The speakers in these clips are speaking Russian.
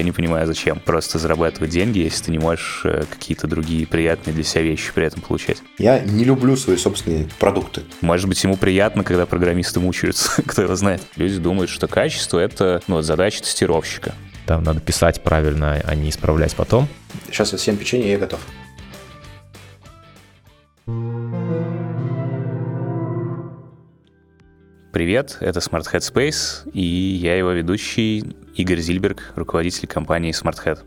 Я не понимаю, зачем просто зарабатывать деньги, если ты не можешь э, какие-то другие приятные для себя вещи при этом получать. Я не люблю свои собственные продукты. Может быть, ему приятно, когда программисты мучаются, кто его знает. Люди думают, что качество — это ну, задача тестировщика. Там надо писать правильно, а не исправлять потом. Сейчас я съем печенье, я готов. Привет, это Smart Headspace, и я его ведущий Игорь Зильберг, руководитель компании SmartHead.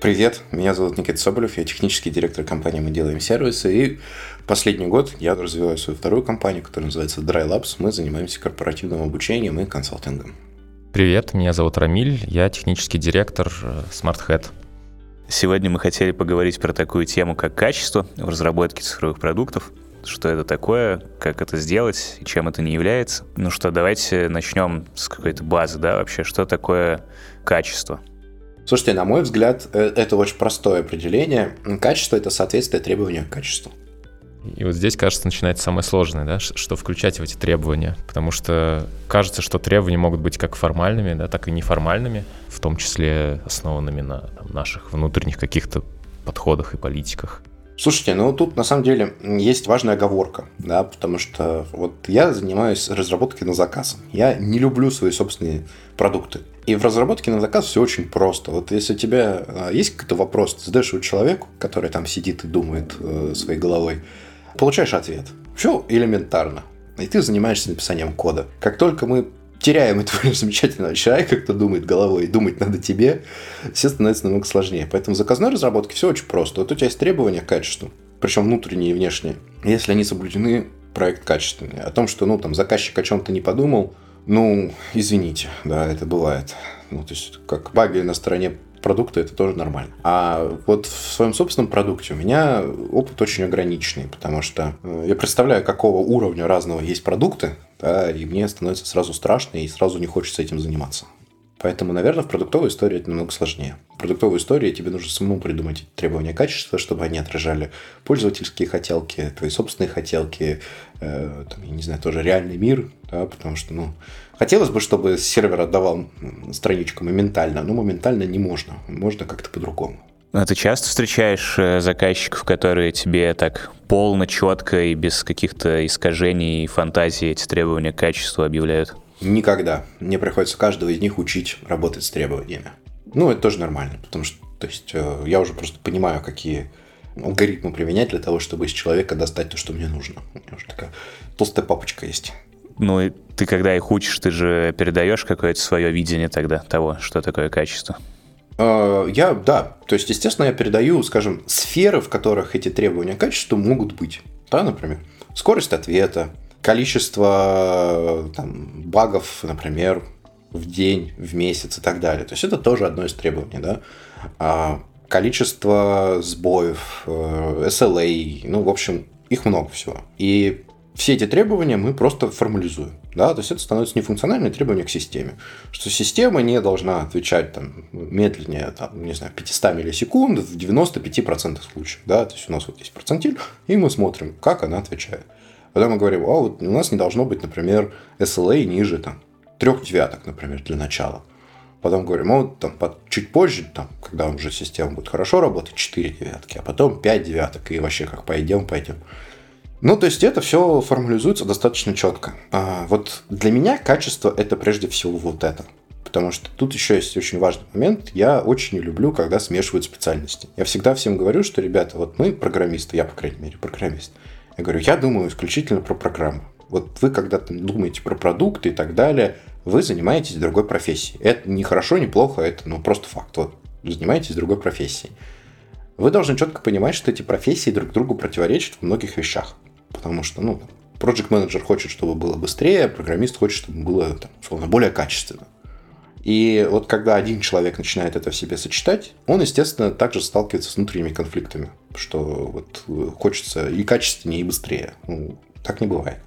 Привет, меня зовут Никита Соболев, я технический директор компании «Мы делаем сервисы», и последний год я развиваю свою вторую компанию, которая называется Dry Labs. Мы занимаемся корпоративным обучением и консалтингом. Привет, меня зовут Рамиль, я технический директор э, SmartHead. Сегодня мы хотели поговорить про такую тему, как качество в разработке цифровых продуктов – что это такое, как это сделать и чем это не является. Ну что, давайте начнем с какой-то базы, да, вообще, что такое качество? Слушайте, на мой взгляд, э, это очень простое определение. Качество – это соответствие требованию к качеству. И вот здесь, кажется, начинается самое сложное, да, что включать в эти требования. Потому что кажется, что требования могут быть как формальными, да, так и неформальными, в том числе основанными на там, наших внутренних каких-то подходах и политиках. Слушайте, ну тут на самом деле есть важная оговорка, да, потому что вот я занимаюсь разработкой на заказ. Я не люблю свои собственные продукты. И в разработке на заказ все очень просто. Вот если у тебя а, есть какой-то вопрос, ты задаешь его человеку, который там сидит и думает э, своей головой, получаешь ответ. Все элементарно. И ты занимаешься написанием кода. Как только мы теряем этого замечательного человека, кто думает головой, и думать надо тебе, все становится намного сложнее. Поэтому в заказной разработке все очень просто. Вот у тебя есть требования к качеству, причем внутренние и внешние. Если они соблюдены, проект качественный. О том, что ну, там, заказчик о чем-то не подумал, ну, извините, да, это бывает. Ну, то есть, как баги на стороне продукта, это тоже нормально. А вот в своем собственном продукте у меня опыт очень ограниченный, потому что э, я представляю, какого уровня разного есть продукты, да, и мне становится сразу страшно, и сразу не хочется этим заниматься. Поэтому, наверное, в продуктовой истории это намного сложнее. В продуктовой истории тебе нужно самому придумать требования качества, чтобы они отражали пользовательские хотелки, твои собственные хотелки, э, там, я не знаю, тоже реальный мир, да, потому что, ну, хотелось бы, чтобы сервер отдавал страничку моментально, но моментально не можно, можно как-то по-другому. А ты часто встречаешь э, заказчиков, которые тебе так полно, четко и без каких-то искажений и фантазий эти требования к качеству объявляют? Никогда. Мне приходится каждого из них учить работать с требованиями. Ну, это тоже нормально, потому что то есть, э, я уже просто понимаю, какие алгоритмы применять для того, чтобы из человека достать то, что мне нужно. У меня уже такая толстая папочка есть. Ну, и ты когда их учишь, ты же передаешь какое-то свое видение тогда того, что такое качество. Э, я, да, то есть, естественно, я передаю, скажем, сферы, в которых эти требования к качеству могут быть. Да, например, скорость ответа, количество там, багов, например, в день, в месяц и так далее. То есть это тоже одно из требований, да. Количество сбоев, э, SLA, ну, в общем, их много всего. И все эти требования мы просто формализуем. Да? То есть это становится нефункциональное требование к системе. Что система не должна отвечать там, медленнее, там, не знаю, 500 миллисекунд в 95% случаев. Да? То есть у нас вот есть процентиль, и мы смотрим, как она отвечает. Когда мы говорим, а вот у нас не должно быть, например, SLA ниже там, трех девяток, например, для начала. Потом говорим, а вот там чуть позже, там, когда уже система будет хорошо работать, 4 девятки, а потом 5 девяток, и вообще как пойдем, пойдем. Ну, то есть это все формализуется достаточно четко. А вот для меня качество это прежде всего вот это. Потому что тут еще есть очень важный момент. Я очень люблю, когда смешивают специальности. Я всегда всем говорю, что, ребята, вот мы программисты, я, по крайней мере, программист. Я говорю, я думаю исключительно про программу. Вот вы когда-то думаете про продукты и так далее, вы занимаетесь другой профессией. Это не хорошо, не плохо, это ну, просто факт. Вот, занимаетесь другой профессией. Вы должны четко понимать, что эти профессии друг другу противоречат в многих вещах. Потому что, ну, project менеджер хочет, чтобы было быстрее, программист хочет, чтобы было, там, условно, более качественно. И вот когда один человек начинает это в себе сочетать, он, естественно, также сталкивается с внутренними конфликтами, что вот хочется и качественнее, и быстрее. Ну, так не бывает.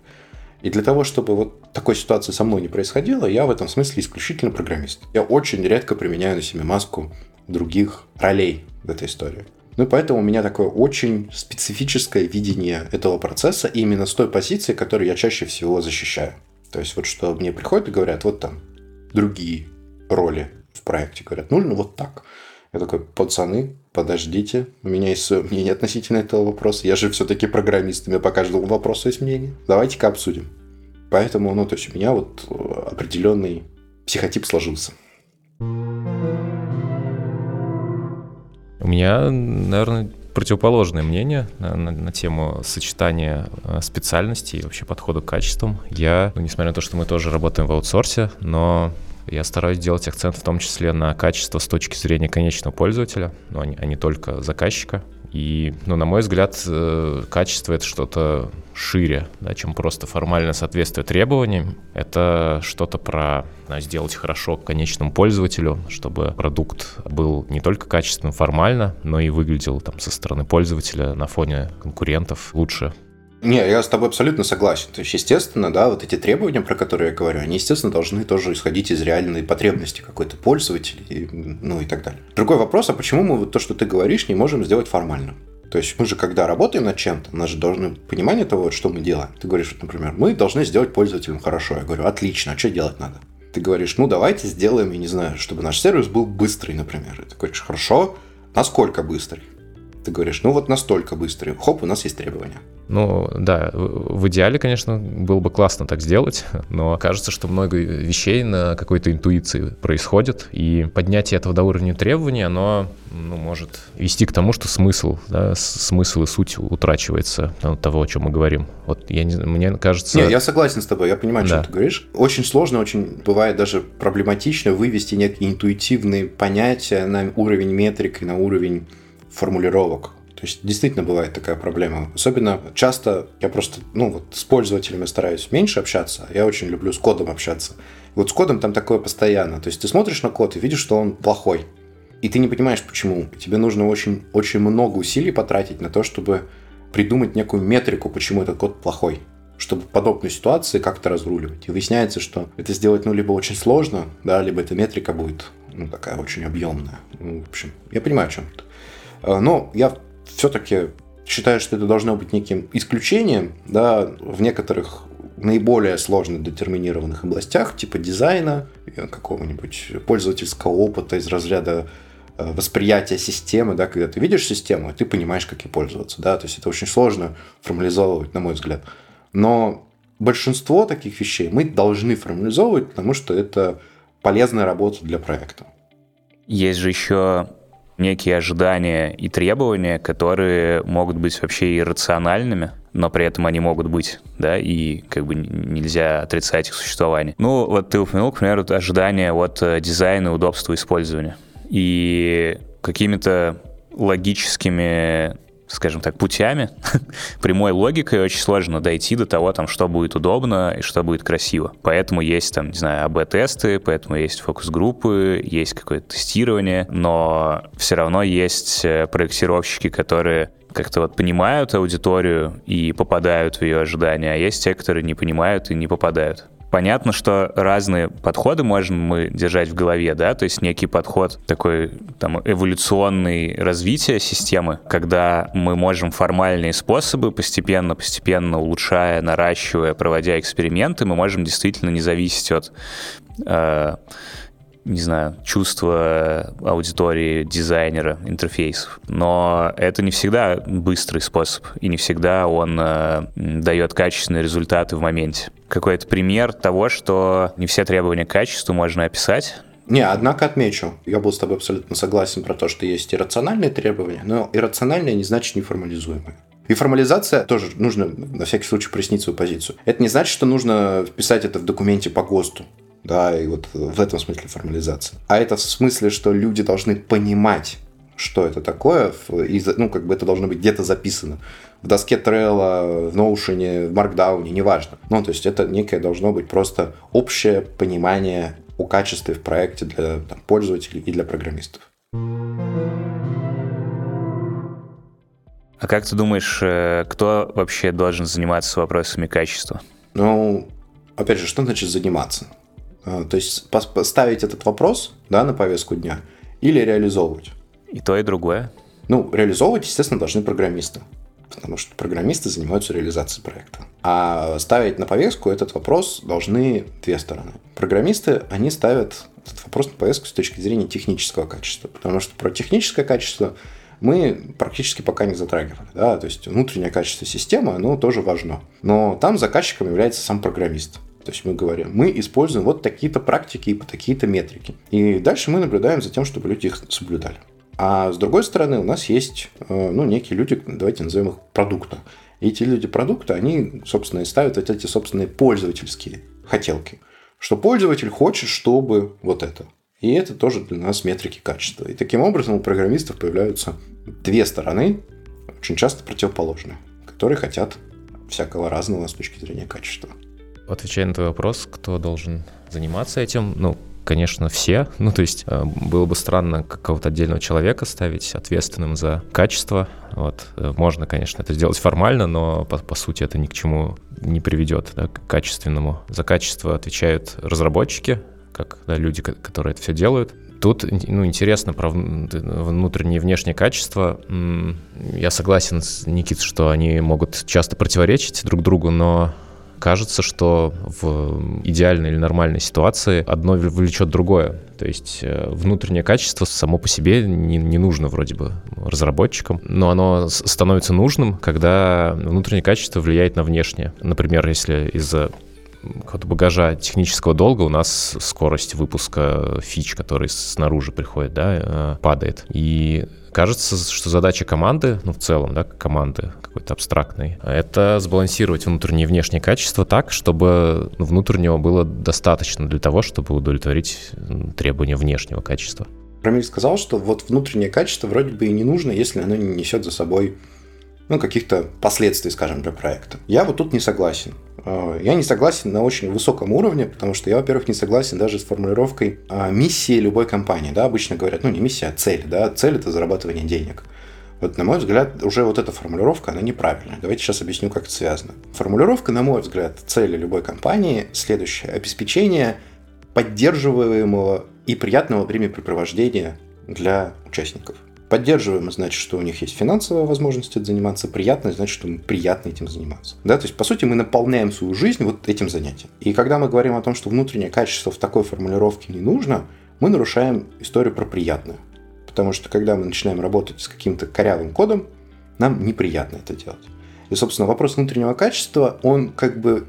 И для того, чтобы вот такой ситуации со мной не происходило, я в этом смысле исключительно программист. Я очень редко применяю на себе маску других ролей в этой истории. Ну и поэтому у меня такое очень специфическое видение этого процесса именно с той позиции, которую я чаще всего защищаю. То есть вот что мне приходят и говорят, вот там другие роли в проекте. Говорят, ну, ну вот так. Я такой, пацаны, подождите, у меня есть мнение относительно этого вопроса. Я же все-таки программист, у меня по каждому вопросу есть мнение. Давайте-ка обсудим. Поэтому, ну, то есть у меня вот э, определенный психотип сложился. У меня, наверное, противоположное мнение на, на, на тему сочетания э, специальностей и вообще подхода к качествам. Я, ну, несмотря на то, что мы тоже работаем в аутсорсе, но я стараюсь делать акцент в том числе на качество с точки зрения конечного пользователя, но а не, а не только заказчика. И, ну, на мой взгляд, э, качество — это что-то шире, да, чем просто формальное соответствие требованиям. Это что-то про да, сделать хорошо конечному пользователю, чтобы продукт был не только качественным формально, но и выглядел там со стороны пользователя на фоне конкурентов лучше. Не, я с тобой абсолютно согласен. То есть, естественно, да, вот эти требования, про которые я говорю, они, естественно, должны тоже исходить из реальной потребности какой-то пользователя, и, ну и так далее. Другой вопрос, а почему мы вот то, что ты говоришь, не можем сделать формально? То есть мы же, когда работаем над чем-то, у нас же должны понимание того, что мы делаем. Ты говоришь, например, мы должны сделать пользователям хорошо. Я говорю, отлично, а что делать надо? Ты говоришь, ну давайте сделаем, я не знаю, чтобы наш сервис был быстрый, например. И ты говоришь, хорошо, насколько быстрый? Ты говоришь, ну вот настолько быстрый. Хоп, у нас есть требования. Ну, да, в идеале, конечно, было бы классно так сделать, но кажется, что много вещей на какой-то интуиции происходит, и поднятие этого до уровня требований, оно ну, может вести к тому, что смысл, да, смысл и суть утрачивается от того, о чем мы говорим. Вот я не, мне кажется... Не, я согласен с тобой, я понимаю, да. что ты говоришь. Очень сложно, очень бывает даже проблематично вывести некие интуитивные понятия на уровень метрик и на уровень формулировок. То есть действительно бывает такая проблема. Особенно часто я просто, ну вот с пользователями стараюсь меньше общаться, а я очень люблю с кодом общаться. вот с кодом там такое постоянно. То есть ты смотришь на код и видишь, что он плохой. И ты не понимаешь, почему. Тебе нужно очень, очень много усилий потратить на то, чтобы придумать некую метрику, почему этот код плохой чтобы подобные ситуации как-то разруливать. И выясняется, что это сделать ну, либо очень сложно, да, либо эта метрика будет ну, такая очень объемная. Ну, в общем, я понимаю, о чем это. А, но я все-таки считаю, что это должно быть неким исключением, да, в некоторых наиболее сложно детерминированных областях, типа дизайна, какого-нибудь пользовательского опыта из разряда э, восприятия системы, да, когда ты видишь систему, ты понимаешь, как ей пользоваться, да, то есть это очень сложно формализовывать, на мой взгляд. Но большинство таких вещей мы должны формализовывать, потому что это полезная работа для проекта. Есть же еще некие ожидания и требования, которые могут быть вообще иррациональными, но при этом они могут быть, да, и как бы нельзя отрицать их существование. Ну, вот ты упомянул, к примеру, ожидания от э, дизайна удобства использования. И какими-то логическими скажем так, путями, прямой логикой очень сложно дойти до того, там, что будет удобно и что будет красиво. Поэтому есть, там, не знаю, АБ-тесты, поэтому есть фокус-группы, есть какое-то тестирование, но все равно есть э, проектировщики, которые как-то вот понимают аудиторию и попадают в ее ожидания, а есть те, которые не понимают и не попадают. Понятно, что разные подходы можем мы держать в голове, да, то есть некий подход такой там эволюционный развития системы, когда мы можем формальные способы постепенно-постепенно улучшая, наращивая, проводя эксперименты, мы можем действительно не зависеть от э, не знаю, чувство аудитории, дизайнера, интерфейсов. Но это не всегда быстрый способ, и не всегда он э, дает качественные результаты в моменте. Какой-то пример того, что не все требования к качеству можно описать, не, однако отмечу, я был с тобой абсолютно согласен про то, что есть иррациональные требования, но иррациональные не значит неформализуемые. И формализация тоже нужно на всякий случай прояснить свою позицию. Это не значит, что нужно вписать это в документе по ГОСТу да, и вот в этом смысле формализация. А это в смысле, что люди должны понимать, что это такое, и, ну, как бы это должно быть где-то записано. В доске Trello, в Notion, в Markdown, неважно. Ну, то есть это некое должно быть просто общее понимание о качестве в проекте для там, пользователей и для программистов. А как ты думаешь, э, кто вообще должен заниматься вопросами качества? Ну, опять же, что значит заниматься? А, то есть поставить этот вопрос да, на повестку дня или реализовывать. И то, и другое. Ну, реализовывать, естественно, должны программисты. Потому что программисты занимаются реализацией проекта. А ставить на повестку этот вопрос должны две стороны. Программисты, они ставят этот вопрос на повестку с точки зрения технического качества. Потому что про техническое качество мы практически пока не затрагивали. Да? То есть внутреннее качество системы, оно тоже важно. Но там заказчиком является сам программист. То есть мы говорим, мы используем вот такие-то практики и по такие-то метрики. И дальше мы наблюдаем за тем, чтобы люди их соблюдали. А с другой стороны, у нас есть э, ну, некие люди, давайте назовем их продукта. И эти люди продукта, они, собственно, и ставят вот эти собственные пользовательские хотелки. Что пользователь хочет, чтобы вот это. И это тоже для нас метрики качества. И таким образом у программистов появляются две стороны, очень часто противоположные, которые хотят всякого разного с точки зрения качества. Отвечая на твой вопрос, кто должен заниматься этим, ну, конечно, все. Ну, то есть э, было бы странно какого-то отдельного человека ставить ответственным за качество. Вот. Э, можно, конечно, это сделать формально, но по, по сути это ни к чему не приведет, да, к качественному. За качество отвечают разработчики, как да, люди, которые это все делают. Тут ну, интересно про внутреннее и внешнее качество. Я согласен с Никитой, что они могут часто противоречить друг другу, но кажется, что в идеальной или нормальной ситуации одно влечет другое. То есть э, внутреннее качество само по себе не, не нужно вроде бы разработчикам, но оно становится нужным, когда внутреннее качество влияет на внешнее. Например, если из-за какого-то багажа технического долга у нас скорость выпуска фич, который снаружи приходит, да, э, падает. И кажется, что задача команды, ну, в целом, да, команды какой-то абстрактной, это сбалансировать внутреннее и внешнее качество так, чтобы ну, внутреннего было достаточно для того, чтобы удовлетворить требования внешнего качества. Рамиль сказал, что вот внутреннее качество вроде бы и не нужно, если оно не несет за собой ну, каких-то последствий, скажем, для проекта. Я вот тут не согласен. А, я не согласен на очень высоком уровне, потому что я, во-первых, не согласен даже с формулировкой а, миссии любой компании. Да, обычно говорят, ну не миссия, а цель. Да? Цель – это зарабатывание денег. Вот, на мой взгляд, уже вот эта формулировка, она неправильная. Давайте сейчас объясню, как это связано. Формулировка, на мой взгляд, цели любой компании следующая. Обеспечение поддерживаемого и приятного времяпрепровождения для участников. Поддерживаем, значит, что у них есть финансовая возможность этим заниматься. Приятно, значит, что им приятно этим заниматься. Да, то есть, по сути, мы наполняем свою жизнь вот этим занятием. И когда мы говорим о том, что внутреннее качество в такой формулировке не нужно, мы нарушаем историю про приятное. Потому что, когда мы начинаем работать с каким-то корявым кодом, нам неприятно это делать. И, собственно, вопрос внутреннего качества, он как бы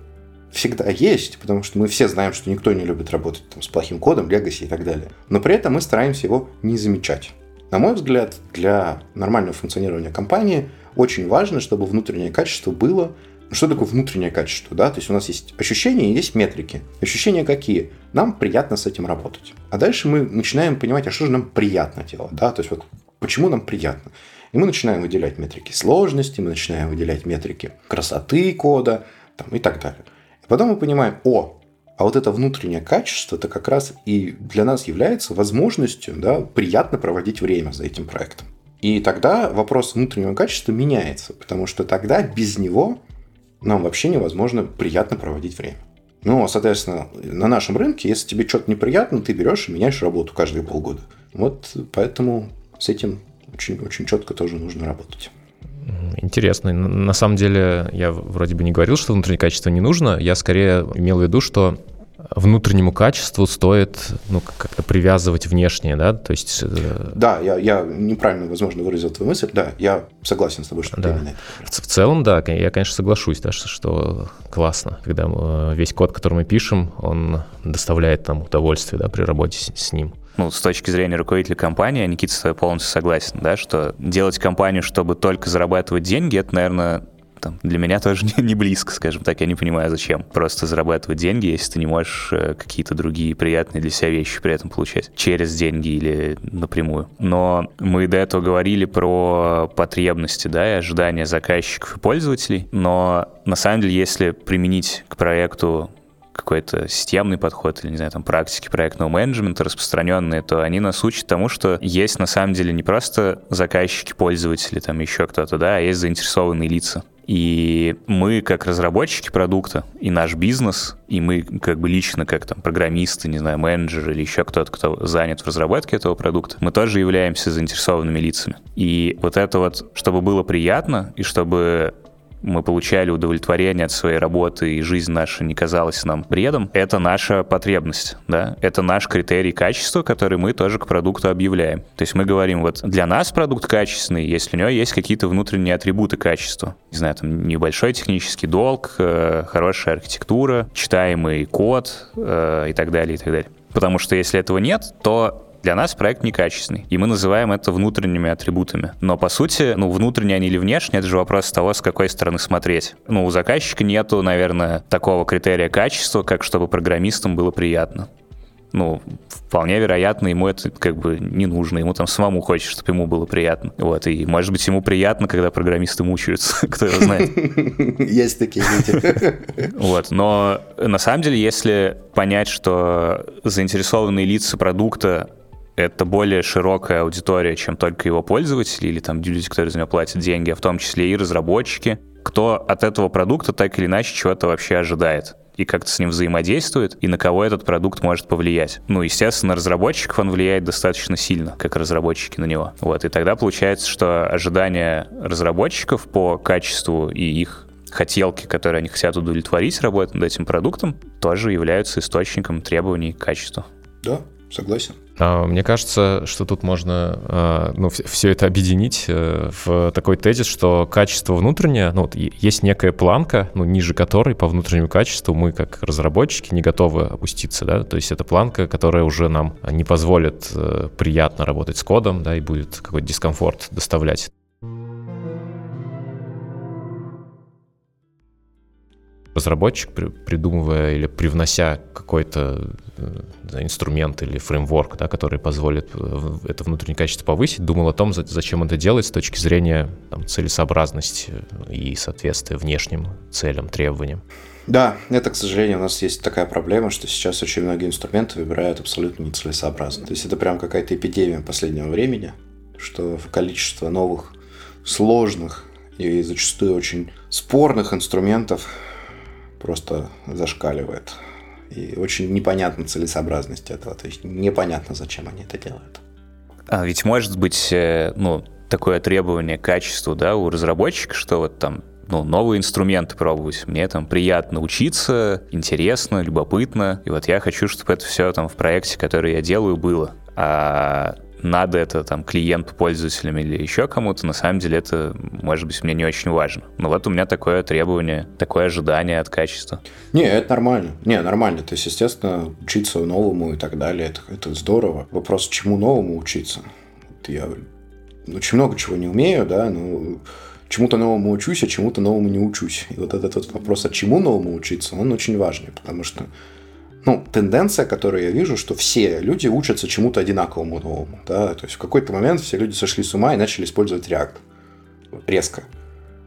всегда есть, потому что мы все знаем, что никто не любит работать там, с плохим кодом, legacy и так далее. Но при этом мы стараемся его не замечать. На мой взгляд, для нормального функционирования компании очень важно, чтобы внутреннее качество было что такое внутреннее качество? Да? То есть у нас есть ощущения и есть метрики. Ощущения какие? Нам приятно с этим работать. А дальше мы начинаем понимать, а что же нам приятно делать? Да? То есть вот почему нам приятно? И мы начинаем выделять метрики сложности, мы начинаем выделять метрики красоты кода там, и так далее. И потом мы понимаем, о, а вот это внутреннее качество, это как раз и для нас является возможностью да, приятно проводить время за этим проектом. И тогда вопрос внутреннего качества меняется, потому что тогда без него нам вообще невозможно приятно проводить время. Ну, соответственно, на нашем рынке, если тебе что-то неприятно, ты берешь и меняешь работу каждые полгода. Вот поэтому с этим очень-очень четко тоже нужно работать. Интересно. На самом деле, я вроде бы не говорил, что внутреннее качество не нужно. Я скорее имел в виду, что внутреннему качеству стоит ну, как-то привязывать внешнее, да? То есть... Э, да, я, я неправильно, возможно, выразил твою мысль. Да, я согласен с тобой, что да. именно это. В, целом, да, я, конечно, соглашусь, да, что, что классно, когда мы, весь код, который мы пишем, он доставляет нам удовольствие да, при работе с, с ним ну, с точки зрения руководителя компании, Никита с тобой полностью согласен, да, что делать компанию, чтобы только зарабатывать деньги, это, наверное, там, для меня тоже не, не близко, скажем так, я не понимаю, зачем просто зарабатывать деньги, если ты не можешь э, какие-то другие приятные для себя вещи при этом получать через деньги или напрямую. Но мы до этого говорили про потребности, да, и ожидания заказчиков и пользователей, но на самом деле, если применить к проекту какой-то системный подход или, не знаю, там, практики проектного менеджмента распространенные, то они нас учат тому, что есть на самом деле не просто заказчики, пользователи, там еще кто-то, да, а есть заинтересованные лица. И мы, как разработчики продукта, и наш бизнес, и мы как бы лично, как там программисты, не знаю, менеджеры или еще кто-то, кто занят в разработке этого продукта, мы тоже являемся заинтересованными лицами. И вот это вот, чтобы было приятно, и чтобы мы получали удовлетворение от своей работы, и жизнь наша не казалась нам бредом, это наша потребность, да, это наш критерий качества, который мы тоже к продукту объявляем. То есть мы говорим, вот для нас продукт качественный, если у него есть какие-то внутренние атрибуты качества. Не знаю, там небольшой технический долг, э, хорошая архитектура, читаемый код э, и так далее, и так далее. Потому что если этого нет, то для нас проект некачественный, и мы называем это внутренними атрибутами. Но по сути, ну, внутренние они или внешние, это же вопрос того, с какой стороны смотреть. Ну, у заказчика нету, наверное, такого критерия качества, как чтобы программистам было приятно ну, вполне вероятно, ему это как бы не нужно, ему там самому хочется, чтобы ему было приятно. Вот, и может быть ему приятно, когда программисты мучаются, кто его знает. Есть такие люди. Вот, но на самом деле, если понять, что заинтересованные лица продукта это более широкая аудитория, чем только его пользователи или там люди, которые за него платят деньги, а в том числе и разработчики, кто от этого продукта так или иначе чего-то вообще ожидает и как-то с ним взаимодействует, и на кого этот продукт может повлиять. Ну, естественно, на разработчиков он влияет достаточно сильно, как разработчики на него. Вот, и тогда получается, что ожидания разработчиков по качеству и их хотелки, которые они хотят удовлетворить, работая над этим продуктом, тоже являются источником требований к качеству. Да, согласен. А, мне кажется, что тут можно а, ну, все это объединить э, в такой тезис, что качество внутреннее, ну, есть некая планка, ну, ниже которой по внутреннему качеству мы, как разработчики, не готовы опуститься, да, то есть это планка, которая уже нам не позволит э, приятно работать с кодом, да, и будет какой-то дискомфорт доставлять. Разработчик, придумывая или привнося какой-то э, инструмент или фреймворк, да, который позволит э, это внутреннее качество повысить, думал о том, зачем это делать с точки зрения там, целесообразности и соответствия внешним целям, требованиям. Да, это, к сожалению, у нас есть такая проблема, что сейчас очень многие инструменты выбирают абсолютно нецелесообразно. То есть это прям какая-то эпидемия последнего времени, что количество новых сложных и зачастую очень спорных инструментов просто зашкаливает. И очень непонятна целесообразность этого. То есть непонятно, зачем они это делают. А ведь может быть, э, ну, такое требование к качеству, да, у разработчика, что вот там ну, новые инструменты пробовать. Мне там приятно учиться, интересно, любопытно. И вот я хочу, чтобы это все там в проекте, который я делаю, было. А надо это там клиенту, пользователям или еще кому-то, на самом деле это, может быть, мне не очень важно. Но вот у меня такое требование, такое ожидание от качества. Не, это нормально. Не, нормально. То есть, естественно, учиться новому и так далее, это, это здорово. Вопрос, чему новому учиться? Вот я очень много чего не умею, да, но чему-то новому учусь, а чему-то новому не учусь. И вот этот вот вопрос, а чему новому учиться, он очень важный, потому что ну, тенденция, которую я вижу, что все люди учатся чему-то одинаковому новому. Да? То есть в какой-то момент все люди сошли с ума и начали использовать React. Резко.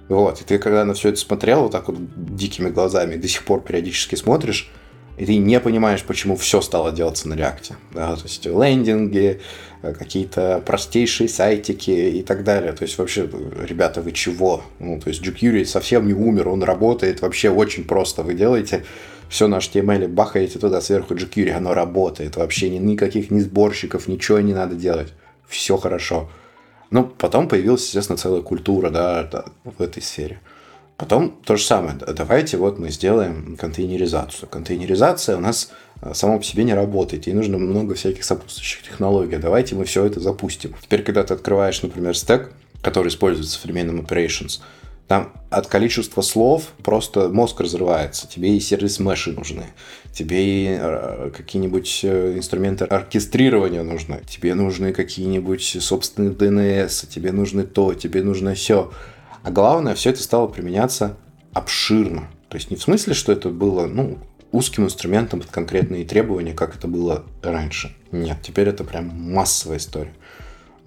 Вот. И ты когда на все это смотрел вот так вот дикими глазами, до сих пор периодически смотришь, и ты не понимаешь, почему все стало делаться на реакте. Да? То есть лендинги, какие-то простейшие сайтики и так далее. То есть вообще, ребята, вы чего? Ну, то есть jQuery совсем не умер, он работает вообще очень просто. Вы делаете все на HTML, бахаете туда сверху jQuery, оно работает. Вообще ни, никаких ни сборщиков, ничего не надо делать. Все хорошо. Ну, потом появилась, естественно, целая культура, да, в этой сфере. Потом то же самое. Давайте вот мы сделаем контейнеризацию. Контейнеризация у нас э, само по себе не работает. Ей нужно много всяких сопутствующих технологий. Давайте мы все это запустим. Теперь, когда ты открываешь, например, стек, который используется в современном operations, там от количества слов просто мозг разрывается. Тебе и сервис меши нужны. Тебе и э, какие-нибудь э, инструменты оркестрирования нужны. Тебе нужны какие-нибудь собственные DNS. Тебе нужны то, тебе нужно все. А главное, все это стало применяться обширно. То есть не в смысле, что это было ну, узким инструментом под конкретные требования, как это было раньше. Нет, теперь это прям массовая история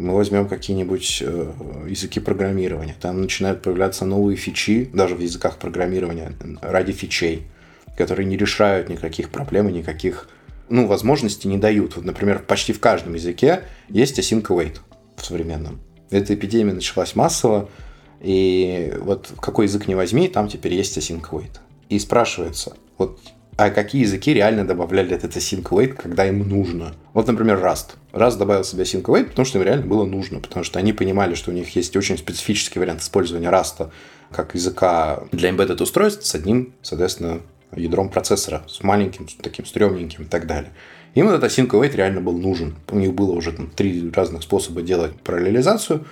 мы возьмем какие-нибудь э, языки программирования, там начинают появляться новые фичи, даже в языках программирования, ради фичей, которые не решают никаких проблем и никаких ну, возможностей не дают. Вот, например, почти в каждом языке есть async await в современном. Эта эпидемия началась массово, и вот какой язык не возьми, там теперь есть async await. И спрашивается, вот а какие языки реально добавляли этот async await, когда им нужно. Вот, например, Rust. Rust добавил себе async await, потому что им реально было нужно, потому что они понимали, что у них есть очень специфический вариант использования Rust как языка для embedded устройств с одним, соответственно, ядром процессора, с маленьким, с таким стрёмненьким и так далее. Им этот async await реально был нужен. У них было уже там три разных способа делать параллелизацию,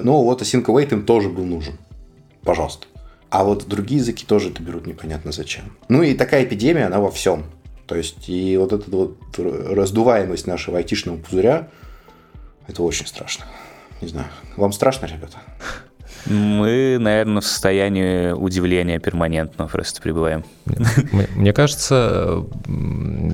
но вот async await им тоже был нужен. Пожалуйста. А вот другие языки тоже это берут непонятно зачем. Ну и такая эпидемия, она во всем. То есть, и вот эта вот раздуваемость нашего айтишного пузыря, это очень страшно. Не знаю. Вам страшно, ребята? Мы, наверное, в состоянии удивления перманентного просто пребываем. Мне кажется,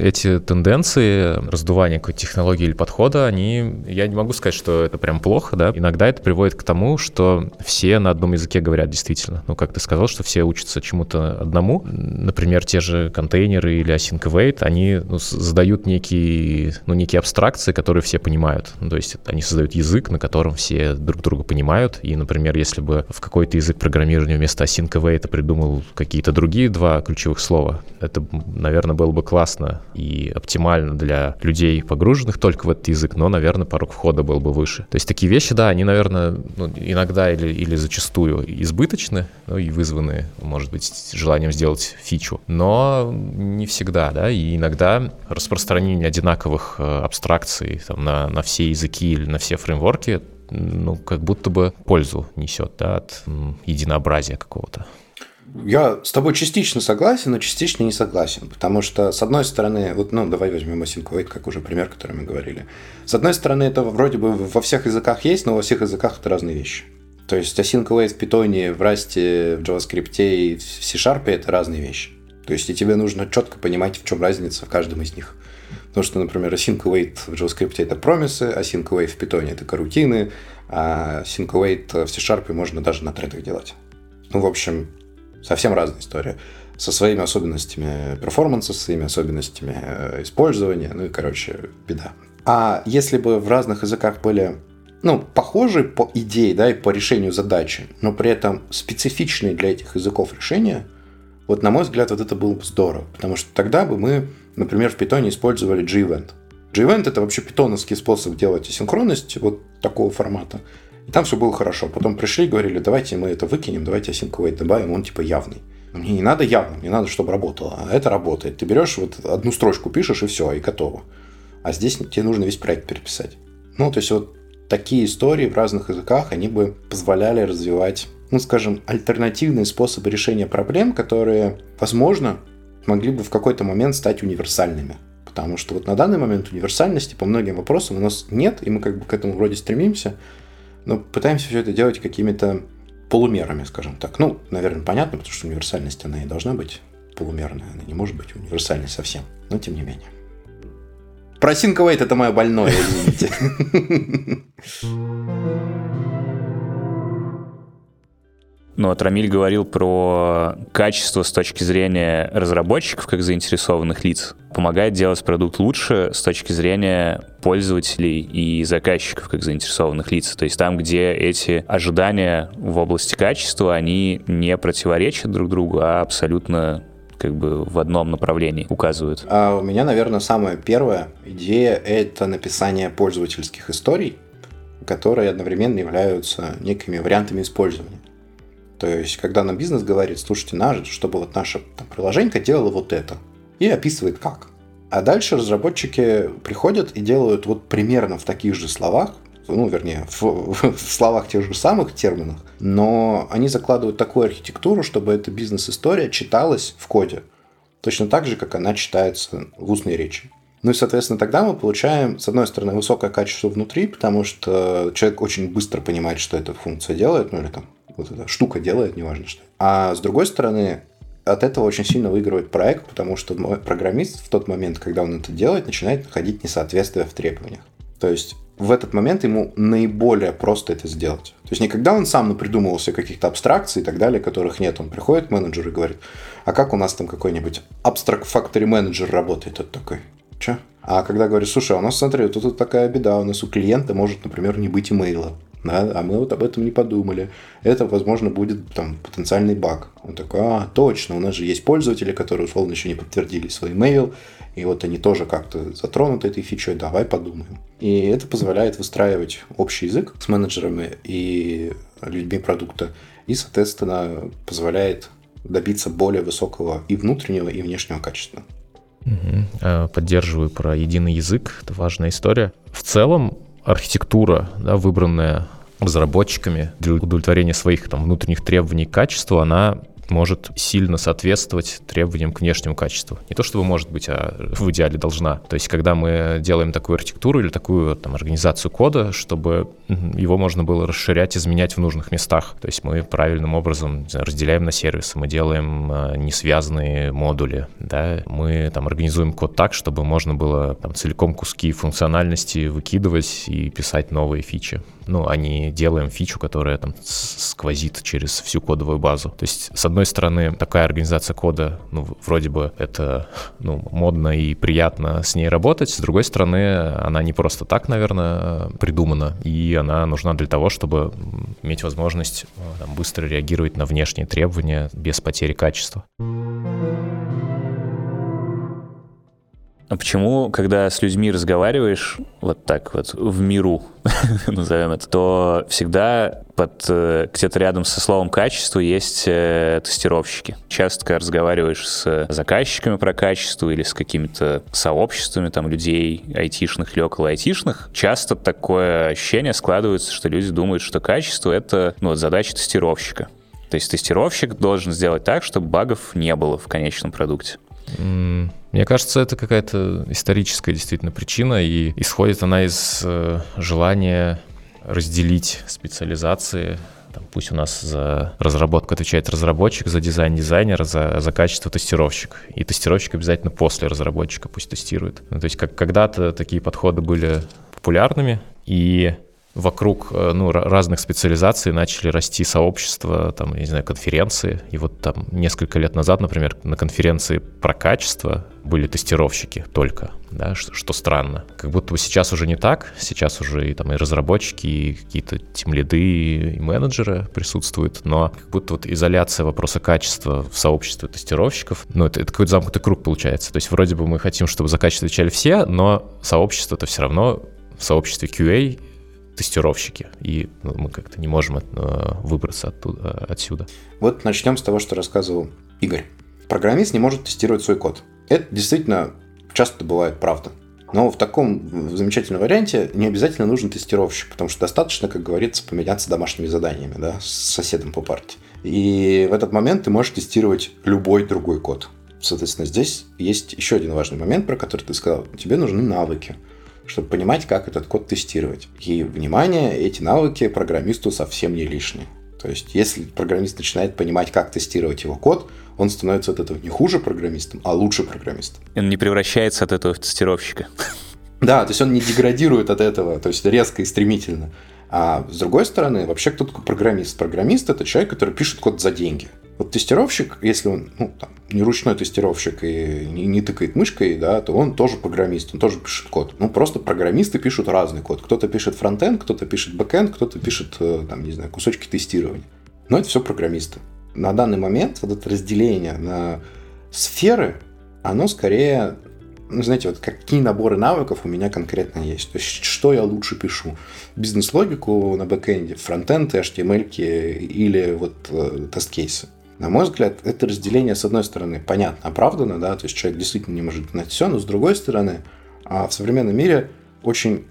эти тенденции раздувания какой-то технологии или подхода, они, я не могу сказать, что это прям плохо, да. Иногда это приводит к тому, что все на одном языке говорят действительно. Ну, как ты сказал, что все учатся чему-то одному. Например, те же контейнеры или async await, они ну, задают некие, ну, некие абстракции, которые все понимают. Ну, то есть они создают язык, на котором все друг друга понимают. И, например, если бы в какой-то язык программирования вместо async await придумал какие-то другие два ключевых слова, это, наверное, было бы классно и оптимально для людей, погруженных только в этот язык, но, наверное, порог входа был бы выше. То есть такие вещи, да, они, наверное, ну, иногда или, или зачастую избыточны, ну и вызваны, может быть, желанием сделать фичу, но не всегда, да, и иногда распространение одинаковых э, абстракций там, на, на все языки или на все фреймворки ну, как будто бы пользу несет да, от единообразия какого-то. Я с тобой частично согласен, но частично не согласен. Потому что, с одной стороны, вот, ну, давай возьмем async как уже пример, который мы говорили. С одной стороны, это вроде бы во всех языках есть, но во всех языках это разные вещи. То есть async await в Python, в Rust, в JavaScript и в C-Sharp это разные вещи. То есть и тебе нужно четко понимать, в чем разница в каждом из них. Потому что, например, async await в JavaScript это промисы, async await в Python это карутины, а async await в C-Sharp можно даже на тредах делать. Ну, в общем, совсем разная история. Со своими особенностями перформанса, со своими особенностями э, использования, ну и, короче, беда. А если бы в разных языках были ну, похожие по идее, да, и по решению задачи, но при этом специфичные для этих языков решения, вот на мой взгляд, вот это было бы здорово, потому что тогда бы мы Например, в Python использовали G-Event. G-Event это вообще питоновский способ делать асинхронность вот такого формата. И там все было хорошо. Потом пришли и говорили, давайте мы это выкинем, давайте async добавим, он типа явный. Мне не надо явно, мне надо, чтобы работало. А это работает. Ты берешь вот одну строчку, пишешь и все, и готово. А здесь тебе нужно весь проект переписать. Ну, то есть вот такие истории в разных языках, они бы позволяли развивать, ну, скажем, альтернативные способы решения проблем, которые, возможно, могли бы в какой-то момент стать универсальными. Потому что вот на данный момент универсальности по многим вопросам у нас нет, и мы как бы к этому вроде стремимся, но пытаемся все это делать какими-то полумерами, скажем так. Ну, наверное, понятно, потому что универсальность, она и должна быть полумерная, она не может быть универсальной совсем, но тем не менее. Про Синковейт это мое больное, извините. Ну, вот Рамиль говорил про качество с точки зрения разработчиков, как заинтересованных лиц. Помогает делать продукт лучше с точки зрения пользователей и заказчиков, как заинтересованных лиц. То есть там, где эти ожидания в области качества, они не противоречат друг другу, а абсолютно как бы в одном направлении указывают. А у меня, наверное, самая первая идея — это написание пользовательских историй, которые одновременно являются некими вариантами использования. То есть, когда нам бизнес говорит, слушайте, надо, чтобы вот наше там, приложение делало вот это, и описывает как. А дальше разработчики приходят и делают вот примерно в таких же словах, ну, вернее, в, в словах тех же самых терминах, но они закладывают такую архитектуру, чтобы эта бизнес-история читалась в коде. Точно так же, как она читается в устной речи. Ну и, соответственно, тогда мы получаем, с одной стороны, высокое качество внутри, потому что человек очень быстро понимает, что эта функция делает, ну или там вот эта штука делает, неважно что. А с другой стороны, от этого очень сильно выигрывает проект, потому что программист в тот момент, когда он это делает, начинает находить несоответствие в требованиях. То есть в этот момент ему наиболее просто это сделать. То есть никогда он сам напридумывался каких-то абстракций и так далее, которых нет. Он приходит к менеджеру и говорит, а как у нас там какой-нибудь абстракт фактори менеджер работает? Тот такой, что? А когда говорит, слушай, а у нас, смотри, тут, тут такая беда, у нас у клиента может, например, не быть имейла. Да, а мы вот об этом не подумали. Это, возможно, будет там потенциальный баг. Он такой, а, точно, у нас же есть пользователи, которые условно еще не подтвердили свой email, и вот они тоже как-то затронуты этой фичой, давай подумаем. И это позволяет выстраивать общий язык с менеджерами и людьми продукта, и, соответственно, позволяет добиться более высокого и внутреннего, и внешнего качества. Угу. Поддерживаю про единый язык, это важная история. В целом, архитектура, да, выбранная разработчиками для удовлетворения своих там, внутренних требований к качеству, она может сильно соответствовать требованиям к внешнему качеству. Не то чтобы может быть, а в идеале должна. То есть, когда мы делаем такую архитектуру или такую там, организацию кода, чтобы его можно было расширять, изменять в нужных местах. То есть мы правильным образом знаю, разделяем на сервисы, мы делаем э, несвязанные модули, да, мы там организуем код так, чтобы можно было там, целиком куски функциональности выкидывать и писать новые фичи ну, а не делаем фичу, которая там сквозит через всю кодовую базу. То есть, с одной стороны, такая организация кода, ну, вроде бы это, ну, модно и приятно с ней работать, с другой стороны, она не просто так, наверное, придумана, и она нужна для того, чтобы иметь возможность там, быстро реагировать на внешние требования без потери качества. А почему, когда с людьми разговариваешь вот так вот в миру, назовем это, то всегда под э, где-то рядом со словом качество есть э, тестировщики. Часто, когда разговариваешь с заказчиками про качество или с какими-то сообществами там людей айтишных или около айтишных, часто такое ощущение складывается, что люди думают, что качество — это ну, вот, задача тестировщика. То есть тестировщик должен сделать так, чтобы багов не было в конечном продукте. Мне кажется, это какая-то историческая действительно причина, и исходит она из э, желания разделить специализации. Там, пусть у нас за разработку отвечает разработчик, за дизайн дизайнер, за, за качество тестировщик. И тестировщик обязательно после разработчика пусть тестирует. Ну, то есть как когда-то такие подходы были популярными, и вокруг э, ну, разных специализаций начали расти сообщества, там, не знаю, конференции. И вот там несколько лет назад, например, на конференции про качество были тестировщики только, да, что, что странно. Как будто бы сейчас уже не так, сейчас уже и, там, и разработчики, и какие-то тимлиды, и менеджеры присутствуют, но как будто вот изоляция вопроса качества в сообществе тестировщиков, ну, это, это какой-то замкнутый круг получается. То есть вроде бы мы хотим, чтобы за качество отвечали все, но сообщество-то все равно в сообществе QA тестировщики, и ну, мы как-то не можем от, э, выбраться оттуда, отсюда. Вот начнем с того, что рассказывал Игорь. Программист не может тестировать свой код. Это действительно часто бывает правда. Но в таком замечательном варианте не обязательно нужен тестировщик, потому что достаточно, как говорится, поменяться домашними заданиями да, с соседом по парте. И в этот момент ты можешь тестировать любой другой код. Соответственно, здесь есть еще один важный момент, про который ты сказал. Тебе нужны навыки чтобы понимать, как этот код тестировать. И, внимание, эти навыки программисту совсем не лишние. То есть, если программист начинает понимать, как тестировать его код, он становится от этого не хуже программистом, а лучше программистом. Он не превращается от этого в тестировщика. Да, то есть он не деградирует от этого, то есть резко и стремительно. А с другой стороны, вообще кто такой программист? Программист – это человек, который пишет код за деньги. Вот тестировщик, если он ну, там, не ручной тестировщик и не, не тыкает мышкой, да, то он тоже программист, он тоже пишет код. Ну, просто программисты пишут разный код. Кто-то пишет фронтенд, кто-то пишет бэкенд, кто-то пишет, э, там, не знаю, кусочки тестирования. Но это все программисты. На данный момент вот это разделение на сферы, оно скорее ну, знаете, вот какие наборы навыков у меня конкретно есть. То есть, что я лучше пишу? Бизнес-логику на бэкэнде, фронтенды, HTML или вот э, тест-кейсы. На мой взгляд, это разделение, с одной стороны, понятно, оправдано, да, то есть человек действительно не может знать все, но с другой стороны, а в современном мире очень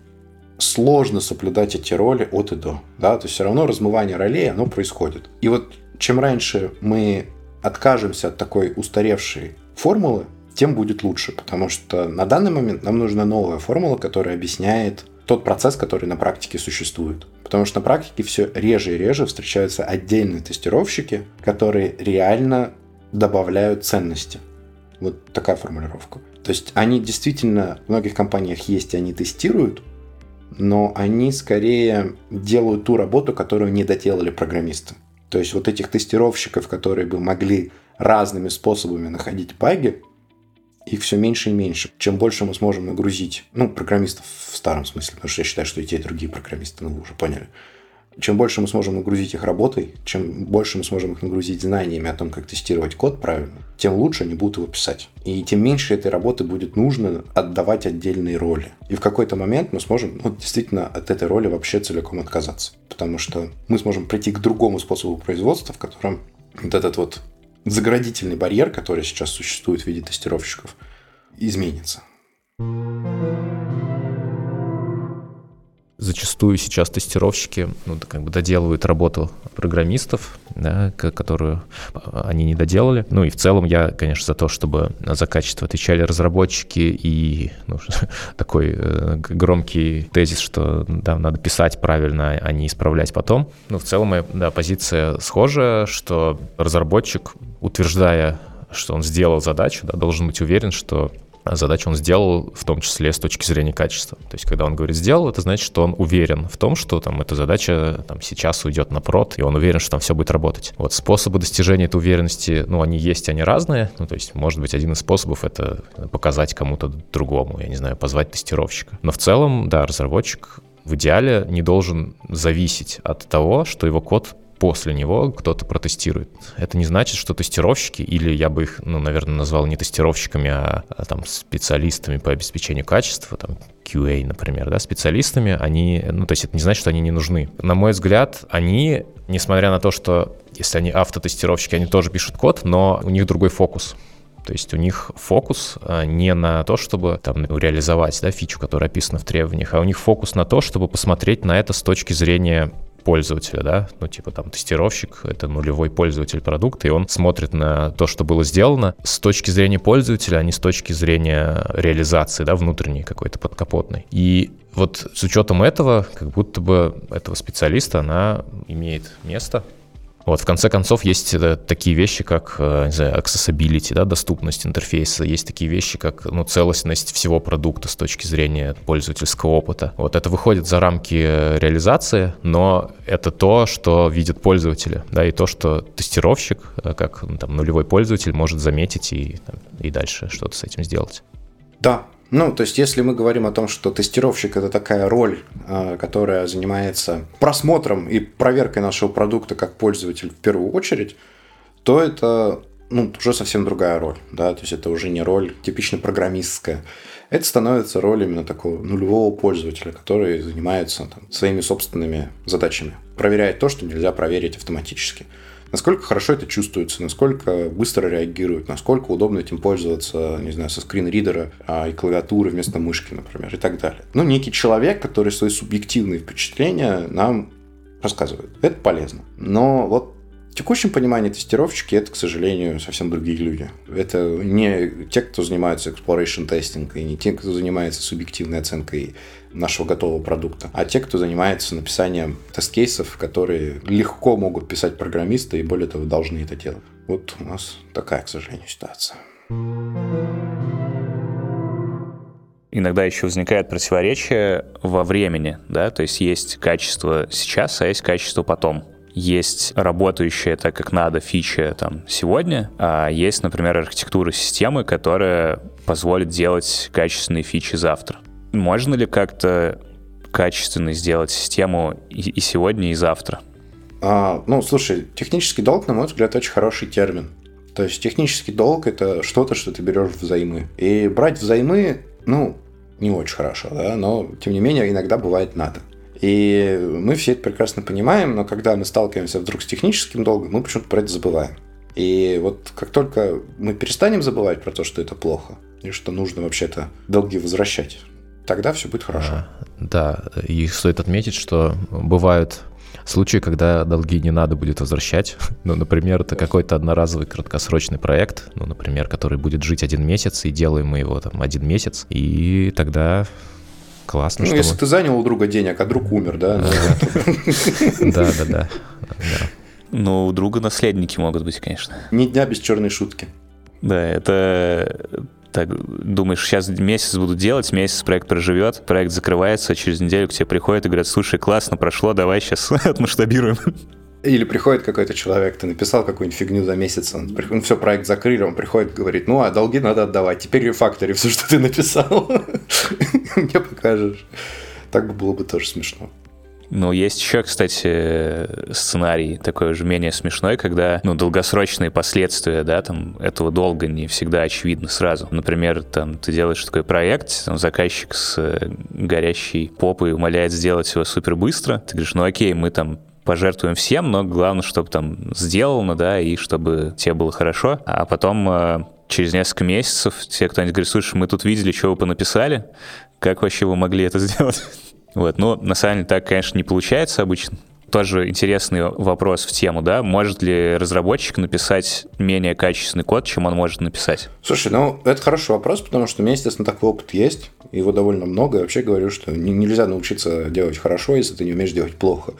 сложно соблюдать эти роли от и до, да, то есть все равно размывание ролей, оно происходит. И вот чем раньше мы откажемся от такой устаревшей формулы, тем будет лучше, потому что на данный момент нам нужна новая формула, которая объясняет тот процесс, который на практике существует. Потому что на практике все реже и реже встречаются отдельные тестировщики, которые реально добавляют ценности. Вот такая формулировка. То есть они действительно в многих компаниях есть, и они тестируют, но они скорее делают ту работу, которую не доделали программисты. То есть вот этих тестировщиков, которые бы могли разными способами находить баги, их все меньше и меньше. Чем больше мы сможем нагрузить, ну, программистов в старом смысле, потому что я считаю, что и те, и другие программисты, ну, вы уже поняли, чем больше мы сможем нагрузить их работой, чем больше мы сможем их нагрузить знаниями о том, как тестировать код правильно, тем лучше они будут его писать. И тем меньше этой работы будет нужно отдавать отдельные роли. И в какой-то момент мы сможем ну, действительно от этой роли вообще целиком отказаться. Потому что мы сможем прийти к другому способу производства, в котором вот этот вот заградительный барьер, который сейчас существует в виде тестировщиков, изменится. Зачастую сейчас тестировщики ну, как бы доделывают работу программистов, да, которую они не доделали. Ну и в целом я, конечно, за то, чтобы за качество отвечали разработчики и ну, такой э, громкий тезис, что да, надо писать правильно, а не исправлять потом. Ну, в целом да, позиция схожая, что разработчик, утверждая, что он сделал задачу, да, должен быть уверен, что задачу он сделал, в том числе с точки зрения качества. То есть, когда он говорит «сделал», это значит, что он уверен в том, что там эта задача там, сейчас уйдет на прод, и он уверен, что там все будет работать. Вот способы достижения этой уверенности, ну, они есть, они разные. Ну, то есть, может быть, один из способов — это показать кому-то другому, я не знаю, позвать тестировщика. Но в целом, да, разработчик в идеале не должен зависеть от того, что его код после него кто-то протестирует. Это не значит, что тестировщики, или я бы их, ну, наверное, назвал не тестировщиками, а, а там специалистами по обеспечению качества, там QA, например, да, специалистами, они, ну, то есть это не значит, что они не нужны. На мой взгляд, они, несмотря на то, что если они автотестировщики, они тоже пишут код, но у них другой фокус. То есть у них фокус а, не на то, чтобы там реализовать да, фичу, которая описана в требованиях, а у них фокус на то, чтобы посмотреть на это с точки зрения пользователя, да, ну типа там тестировщик, это нулевой пользователь продукта, и он смотрит на то, что было сделано с точки зрения пользователя, а не с точки зрения реализации, да, внутренней какой-то подкапотной. И вот с учетом этого, как будто бы этого специалиста, она имеет место, вот, в конце концов, есть э, такие вещи, как, э, не знаю, accessibility, да, доступность интерфейса, есть такие вещи, как, ну, целостность всего продукта с точки зрения пользовательского опыта. Вот это выходит за рамки э, реализации, но это то, что видят пользователи, да, и то, что тестировщик, как ну, там нулевой пользователь, может заметить и, и дальше что-то с этим сделать. Да, ну, то есть, если мы говорим о том, что тестировщик это такая роль, а, которая занимается просмотром и проверкой нашего продукта как пользователь в первую очередь, то это ну, уже совсем другая роль. Да? То есть это уже не роль типично программистская. Это становится роль именно такого нулевого пользователя, который занимается там, своими собственными задачами. Проверяет то, что нельзя проверить автоматически насколько хорошо это чувствуется, насколько быстро реагирует, насколько удобно этим пользоваться, не знаю, со скринридера а, и клавиатуры вместо мышки, например, и так далее. Ну, некий человек, который свои субъективные впечатления нам рассказывает. Это полезно. Но вот в текущем понимании тестировщики это, к сожалению, совсем другие люди. Это не те, кто занимается exploration testing, и не те, кто занимается субъективной оценкой нашего готового продукта, а те, кто занимается написанием тест-кейсов, которые легко могут писать программисты и более того должны это делать. Вот у нас такая, к сожалению, ситуация. Иногда еще возникает противоречие во времени, да, то есть есть качество сейчас, а есть качество потом есть работающая так, как надо фича там сегодня, а есть, например, архитектура системы, которая позволит делать качественные фичи завтра. Можно ли как-то качественно сделать систему и, и сегодня, и завтра? А, ну, слушай, технический долг, на мой взгляд, очень хороший термин. То есть технический долг это что-то, что ты берешь взаймы. И брать взаймы, ну, не очень хорошо, да, но тем не менее иногда бывает надо. И мы все это прекрасно понимаем, но когда мы сталкиваемся вдруг с техническим долгом, мы почему-то про это забываем. И вот как только мы перестанем забывать про то, что это плохо, и что нужно вообще-то долги возвращать, тогда все будет хорошо. А, да, и стоит отметить, что бывают случаи, когда долги не надо будет возвращать. Ну, например, это какой-то одноразовый краткосрочный проект, ну, например, который будет жить один месяц, и делаем мы его там один месяц, и тогда классно. Ну, если ты занял у друга денег, а друг умер, да? Да, да, да. Ну, у друга наследники могут быть, конечно. Ни дня без черной шутки. Да, это так думаешь, сейчас месяц буду делать, месяц проект проживет, проект закрывается, через неделю к тебе приходят и говорят, слушай, классно прошло, давай сейчас отмасштабируем. Или приходит какой-то человек, ты написал какую-нибудь фигню за месяц, он, он все, проект закрыли, он приходит, говорит, ну, а долги надо отдавать, теперь рефактори все, что ты написал, мне покажешь. Так бы было бы тоже смешно. Ну, есть еще, кстати, сценарий такой уже менее смешной, когда, ну, долгосрочные последствия, да, там, этого долга не всегда очевидны сразу. Например, там, ты делаешь такой проект, там, заказчик с э, горящей попой умоляет сделать его супер быстро. Ты говоришь, ну, окей, мы там пожертвуем всем, но главное, чтобы там сделано, да, и чтобы тебе было хорошо. А потом э, через несколько месяцев те, кто-нибудь говорит, слушай, мы тут видели, что вы понаписали, как вообще вы могли это сделать? Вот, но на самом деле так, конечно, не получается обычно. Тоже интересный вопрос в тему, да? Может ли разработчик написать менее качественный код, чем он может написать? Слушай, ну, это хороший вопрос, потому что у меня, естественно, такой опыт есть, его довольно много. Я вообще говорю, что нельзя научиться делать хорошо, если ты не умеешь делать плохо.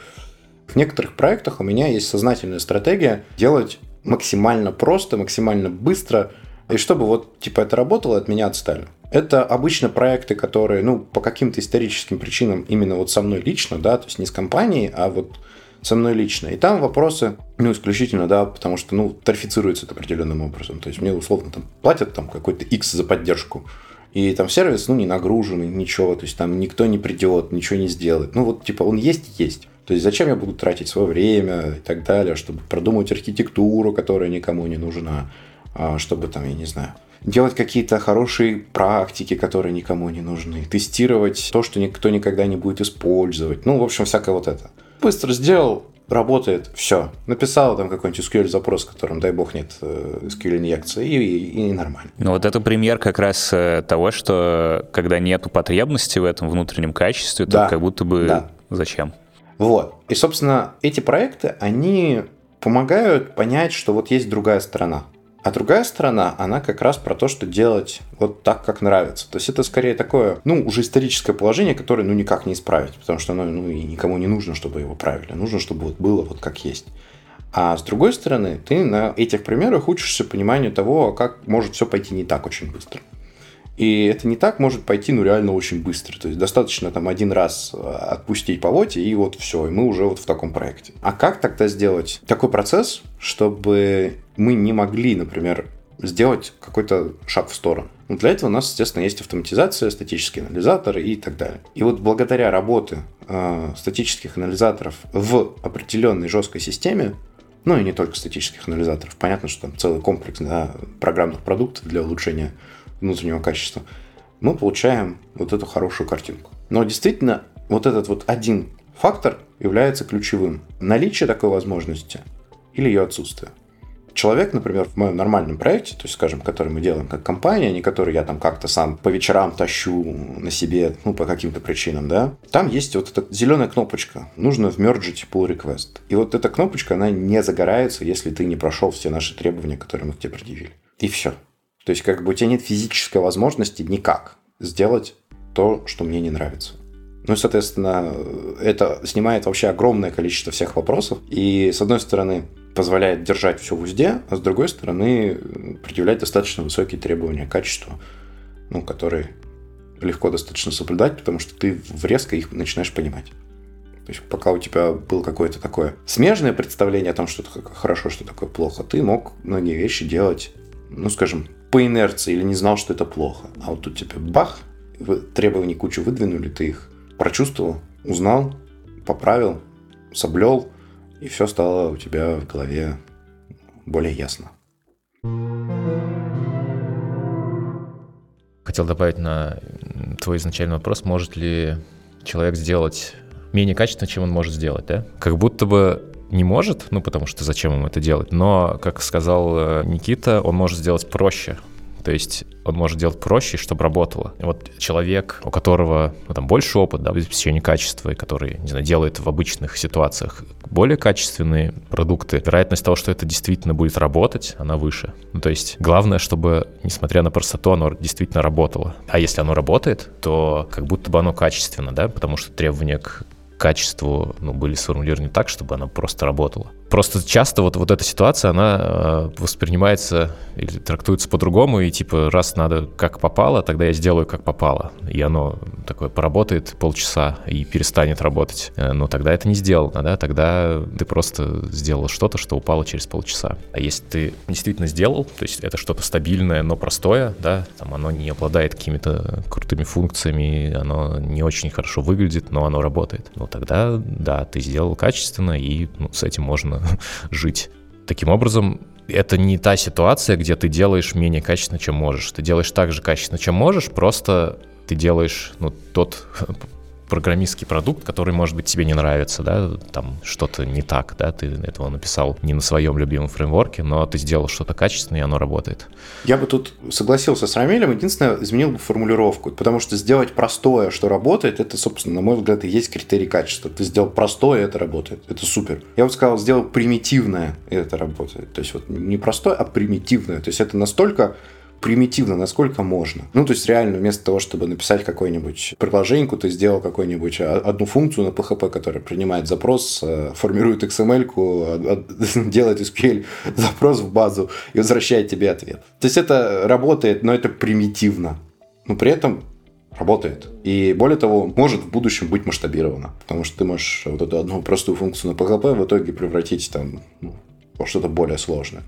В некоторых проектах у меня есть сознательная стратегия делать максимально просто, максимально быстро, и чтобы вот, типа, это работало, от меня отстали. Это обычно проекты, которые, ну, по каким-то историческим причинам именно вот со мной лично, да, то есть не с компанией, а вот со мной лично. И там вопросы, ну, исключительно, да, потому что, ну, тарифицируется это определенным образом. То есть мне условно там платят там какой-то X за поддержку, и там сервис, ну, не нагруженный, ничего, то есть там никто не придет, ничего не сделает. Ну, вот, типа, он есть, есть. То есть зачем я буду тратить свое время и так далее, чтобы продумать архитектуру, которая никому не нужна, а, чтобы там, я не знаю, делать какие-то хорошие практики, которые никому не нужны, тестировать то, что никто никогда не будет использовать. Ну, в общем, всякое вот это. Быстро сделал, работает, все. Написал там какой-нибудь SQL-запрос, в котором, дай бог, нет э, SQL-инъекции, и, и, и нормально. Ну вот это пример как раз э, того, что когда нет потребности в этом внутреннем качестве, то да, как будто бы да. зачем? Вот. И, собственно, эти проекты, они помогают понять, что вот есть другая сторона. А другая сторона, она как раз про то, что делать вот так, как нравится. То есть это скорее такое, ну, уже историческое положение, которое, ну, никак не исправить, потому что оно, ну, и никому не нужно, чтобы его правили. Нужно, чтобы вот было вот как есть. А с другой стороны, ты на этих примерах учишься пониманию того, как может все пойти не так очень быстро. И это не так может пойти, ну, реально очень быстро. То есть достаточно там один раз э, отпустить по воте, и вот все, и мы уже вот в таком проекте. А как тогда сделать такой процесс, чтобы мы не могли, например, сделать какой-то шаг в сторону? Ну, для этого у нас, естественно, есть автоматизация, статический анализатор и так далее. И вот благодаря работе э, статических анализаторов в определенной жесткой системе, ну и не только статических анализаторов, понятно, что там целый комплекс да, программных продуктов для улучшения внутреннего качества, мы получаем вот эту хорошую картинку. Но действительно, вот этот вот один фактор является ключевым. Наличие такой возможности или ее отсутствие. Человек, например, в моем нормальном проекте, то есть, скажем, который мы делаем как компания, не который я там как-то сам по вечерам тащу на себе, ну, по каким-то причинам, да, там есть вот эта зеленая кнопочка. Нужно вмерджить pull request. И вот эта кнопочка, она не загорается, если ты не прошел все наши требования, которые мы к тебе предъявили. И все. То есть, как бы у тебя нет физической возможности никак сделать то, что мне не нравится. Ну и, соответственно, это снимает вообще огромное количество всех вопросов. И, с одной стороны, позволяет держать все в узде, а с другой стороны, предъявлять достаточно высокие требования к качеству, ну, которые легко достаточно соблюдать, потому что ты резко их начинаешь понимать. То есть пока у тебя было какое-то такое смежное представление о том, что такое хорошо, что такое плохо, ты мог многие вещи делать, ну, скажем, по инерции или не знал, что это плохо. А вот тут тебе бах, требований кучу выдвинули, ты их прочувствовал, узнал, поправил, соблел, и все стало у тебя в голове более ясно. Хотел добавить на твой изначальный вопрос, может ли человек сделать менее качественно, чем он может сделать, да? Как будто бы не может, ну потому что зачем ему это делать, но, как сказал э, Никита, он может сделать проще. То есть он может делать проще, чтобы работало. И вот человек, у которого ну, там больше опыт да, в обеспечении качества, и который, не знаю, делает в обычных ситуациях более качественные продукты, вероятность того, что это действительно будет работать, она выше. Ну, то есть главное, чтобы, несмотря на простоту, оно действительно работало. А если оно работает, то как будто бы оно качественно, да, потому что требования к качеству ну, были сформулированы так, чтобы она просто работала. Просто часто вот, вот эта ситуация, она э, воспринимается или трактуется по-другому, и типа раз надо как попало, тогда я сделаю как попало. И оно такое поработает полчаса и перестанет работать. Э, но тогда это не сделано, да, тогда ты просто сделал что-то, что упало через полчаса. А если ты действительно сделал, то есть это что-то стабильное, но простое, да, там оно не обладает какими-то крутыми функциями, оно не очень хорошо выглядит, но оно работает. Ну тогда, да, ты сделал качественно, и ну, с этим можно жить. Таким образом, это не та ситуация, где ты делаешь менее качественно, чем можешь. Ты делаешь так же качественно, чем можешь, просто ты делаешь ну, тот программистский продукт, который, может быть, тебе не нравится, да, там что-то не так, да, ты этого написал не на своем любимом фреймворке, но ты сделал что-то качественное, и оно работает. Я бы тут согласился с Рамилем, единственное, изменил бы формулировку, потому что сделать простое, что работает, это, собственно, на мой взгляд, и есть критерий качества. Ты сделал простое, это работает, это супер. Я бы сказал, сделал примитивное, и это работает. То есть вот не простое, а примитивное. То есть это настолько примитивно, насколько можно. Ну, то есть реально вместо того, чтобы написать какое-нибудь приложение, ты сделал какую-нибудь а, одну функцию на PHP, которая принимает запрос, э, формирует XML, а, делает SQL запрос в базу и возвращает тебе ответ. То есть это работает, но это примитивно. Но при этом работает. И более того, может в будущем быть масштабировано. Потому что ты можешь вот эту одну простую функцию на PHP в итоге превратить там, ну, во что-то более сложное.